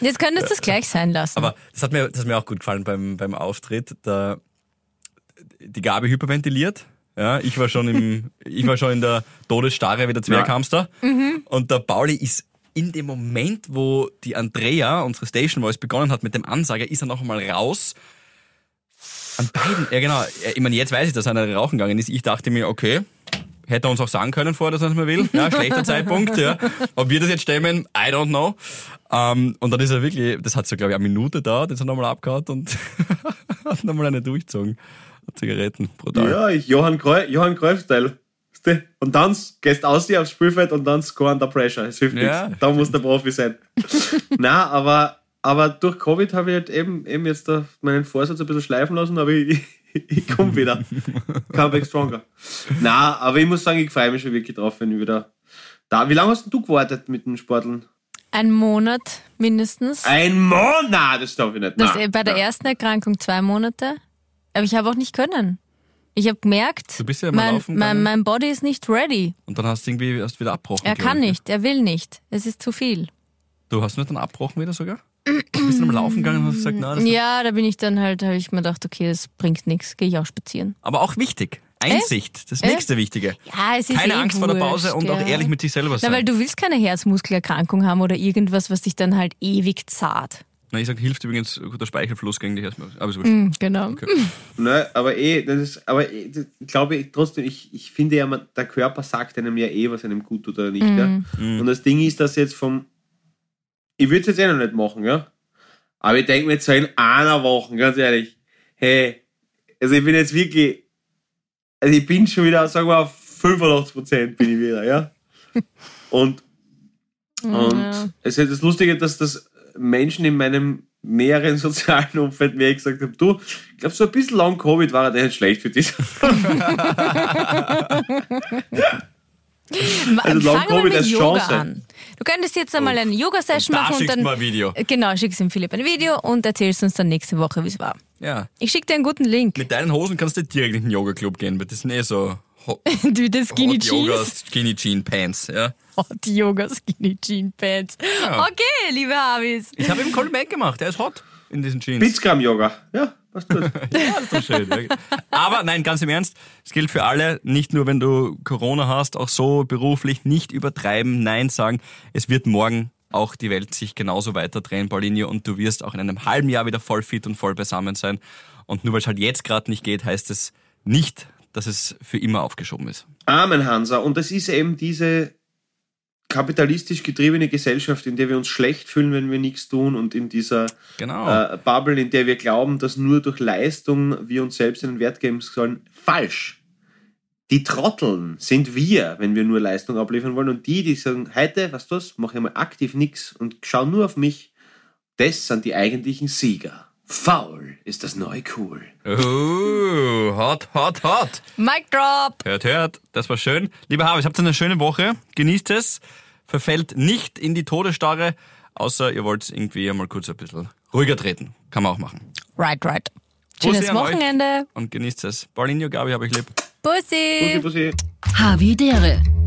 S3: Jetzt könntest du es gleich sein lassen.
S4: Aber das hat mir, das hat mir auch gut gefallen beim, beim Auftritt. Da, die Gabi hyperventiliert. Ja, ich war schon im, ich war schon in der Todesstarre wie der Zwerghamster. Und der Pauli ist in dem Moment, wo die Andrea, unsere Station Voice, begonnen hat mit dem Ansager, ist er noch einmal raus. An beiden, ja genau, ich meine, jetzt weiß ich, dass einer rauchen gegangen ist. Ich dachte mir, okay, hätte er uns auch sagen können vorher, dass er es mal will. Ja, schlechter Zeitpunkt, ja. Ob wir das jetzt stemmen, I don't know. Ähm, und dann ist er wirklich, das hat so, glaube ich, eine Minute da, den ist er nochmal abgehauen und hat nochmal eine durchgezogen. Zigaretten, brutal.
S2: Ja, ich, Johann, Creu Johann Cruyff-Style. Und dann gehst du aus dir aufs Spielfeld und dann score under pressure. Es hilft
S4: Ja.
S2: nichts. Da muss der Profi sein. Na, aber, aber durch Covid habe ich halt eben, eben jetzt da meinen Vorsatz ein bisschen schleifen lassen, aber ich, ich komme wieder. Come back stronger. Na, aber ich muss sagen, ich freue mich schon wirklich drauf, wenn ich wieder da. Wie lange hast denn du gewartet mit dem Sporteln?
S3: Ein Monat mindestens.
S2: Ein Monat? Na, das darf ich nicht.
S3: Das,
S2: Na,
S3: äh, bei der
S2: na.
S3: ersten Erkrankung zwei Monate. Aber ich habe auch nicht können. Ich habe gemerkt,
S4: Du bist ja
S3: mein,
S4: laufen
S3: mein, mein Body ist nicht ready.
S4: Und dann hast du irgendwie erst wieder abbrochen.
S3: Er kann
S4: ich.
S3: nicht, er will nicht. Es ist zu viel.
S4: Du hast nicht dann abbrochen wieder sogar? Bist du dann mal laufen gegangen und hast gesagt, na, das
S3: Ja, da bin ich dann halt, habe ich mir gedacht, okay, das bringt nichts, gehe ich auch spazieren.
S4: Aber auch wichtig. Einsicht, das
S3: Äh?
S4: nächste Wichtige.
S3: Ja, es ist
S4: Keine
S3: eh
S4: Angst vor der
S3: wurscht,
S4: Pause und auch
S3: ja.
S4: ehrlich mit sich selber
S3: Na, weil
S4: sein.
S3: du willst keine Herzmuskelerkrankung haben oder irgendwas, was dich dann halt ewig zahlt.
S4: Na, ich sag, hilft übrigens guter Speichelfluss gegen die Herzmuskeln. Aber.
S3: Mhm, genau.
S2: Ne, aber eh, das ist, aber eh, das, ich glaube ich trotzdem, ich, ich finde ja, man, der Körper sagt einem ja eh, was einem gut tut oder nicht. Ja? Und das Ding ist, dass jetzt vom, ich würde es jetzt eh noch nicht machen, ja. Aber ich denke mir jetzt so in einer Woche, ganz ehrlich, hey, also ich bin jetzt wirklich, also ich bin schon wieder, sagen wir auf 85 Prozent bin ich wieder, ja. Und, und
S3: Ja.
S2: es ist das Lustige, dass das Menschen in meinem näheren sozialen Umfeld mir gesagt haben, du, ich glaube, so ein bisschen Long Covid war der nicht schlecht für dich. Also Long Covid
S3: mit
S2: als
S3: Yoga
S2: Chance.
S3: an. Du könntest jetzt einmal eine Yoga-Session machen und
S4: schickst du
S3: dann.
S4: mal ein Video.
S3: Genau, schickst dem Philipp ein Video und erzählst uns dann nächste Woche, wie es war.
S4: Ja.
S3: Ich schicke dir einen guten Link.
S4: Mit deinen Hosen kannst du direkt in den Yoga-Club gehen, weil das sind eh so
S3: Das Skinny
S4: Hot Yoga,
S3: Jeans.
S4: Skinny Jean Pants. Ja.
S3: Hot Yoga Skinny Jean Pants.
S4: Ja.
S3: Okay, liebe Habis.
S4: Ich habe ihm Kompliment gemacht, der ist hot in diesen Jeans.
S2: Bitsgram-Yoga. Ja, was tut.
S4: Ja, das ist doch schön. Aber nein, ganz im Ernst, es gilt für alle, nicht nur wenn du Corona hast, auch so beruflich, nicht übertreiben, nein sagen. Es wird morgen auch die Welt sich genauso weiterdrehen, Paulinho, und du wirst auch in einem halben Jahr wieder voll fit und voll beisammen sein. Und nur weil es halt jetzt gerade nicht geht, heißt es nicht, dass es für immer aufgeschoben ist.
S2: Amen, Hansa. Und das ist eben diese kapitalistisch getriebene Gesellschaft, in der wir uns schlecht fühlen, wenn wir nichts tun und in dieser
S4: Genau.
S2: äh, Bubble, in der wir glauben, dass nur durch Leistung wir uns selbst einen Wert geben sollen. Falsch. Die Trotteln sind wir, wenn wir nur Leistung abliefern wollen. Und die, die sagen, heute, was du mache ich mal aktiv nichts und schau nur auf mich, das sind die eigentlichen Sieger. Faul ist das neue Cool.
S4: Uh, hot, hot, hot.
S3: Mic Drop.
S4: Hört, hört, das war schön. Lieber Habis, habt eine schöne Woche, genießt es, verfällt nicht in die Todesstarre, außer ihr wollt irgendwie einmal kurz ein bisschen ruhiger treten. Kann man auch machen.
S3: Right, right.
S4: Bussi
S3: Schönes Wochenende.
S4: Und genießt es. Paulinho, Gabi, hab ich lieb.
S3: Bussi.
S2: Bussi, bussi.
S1: Havidere.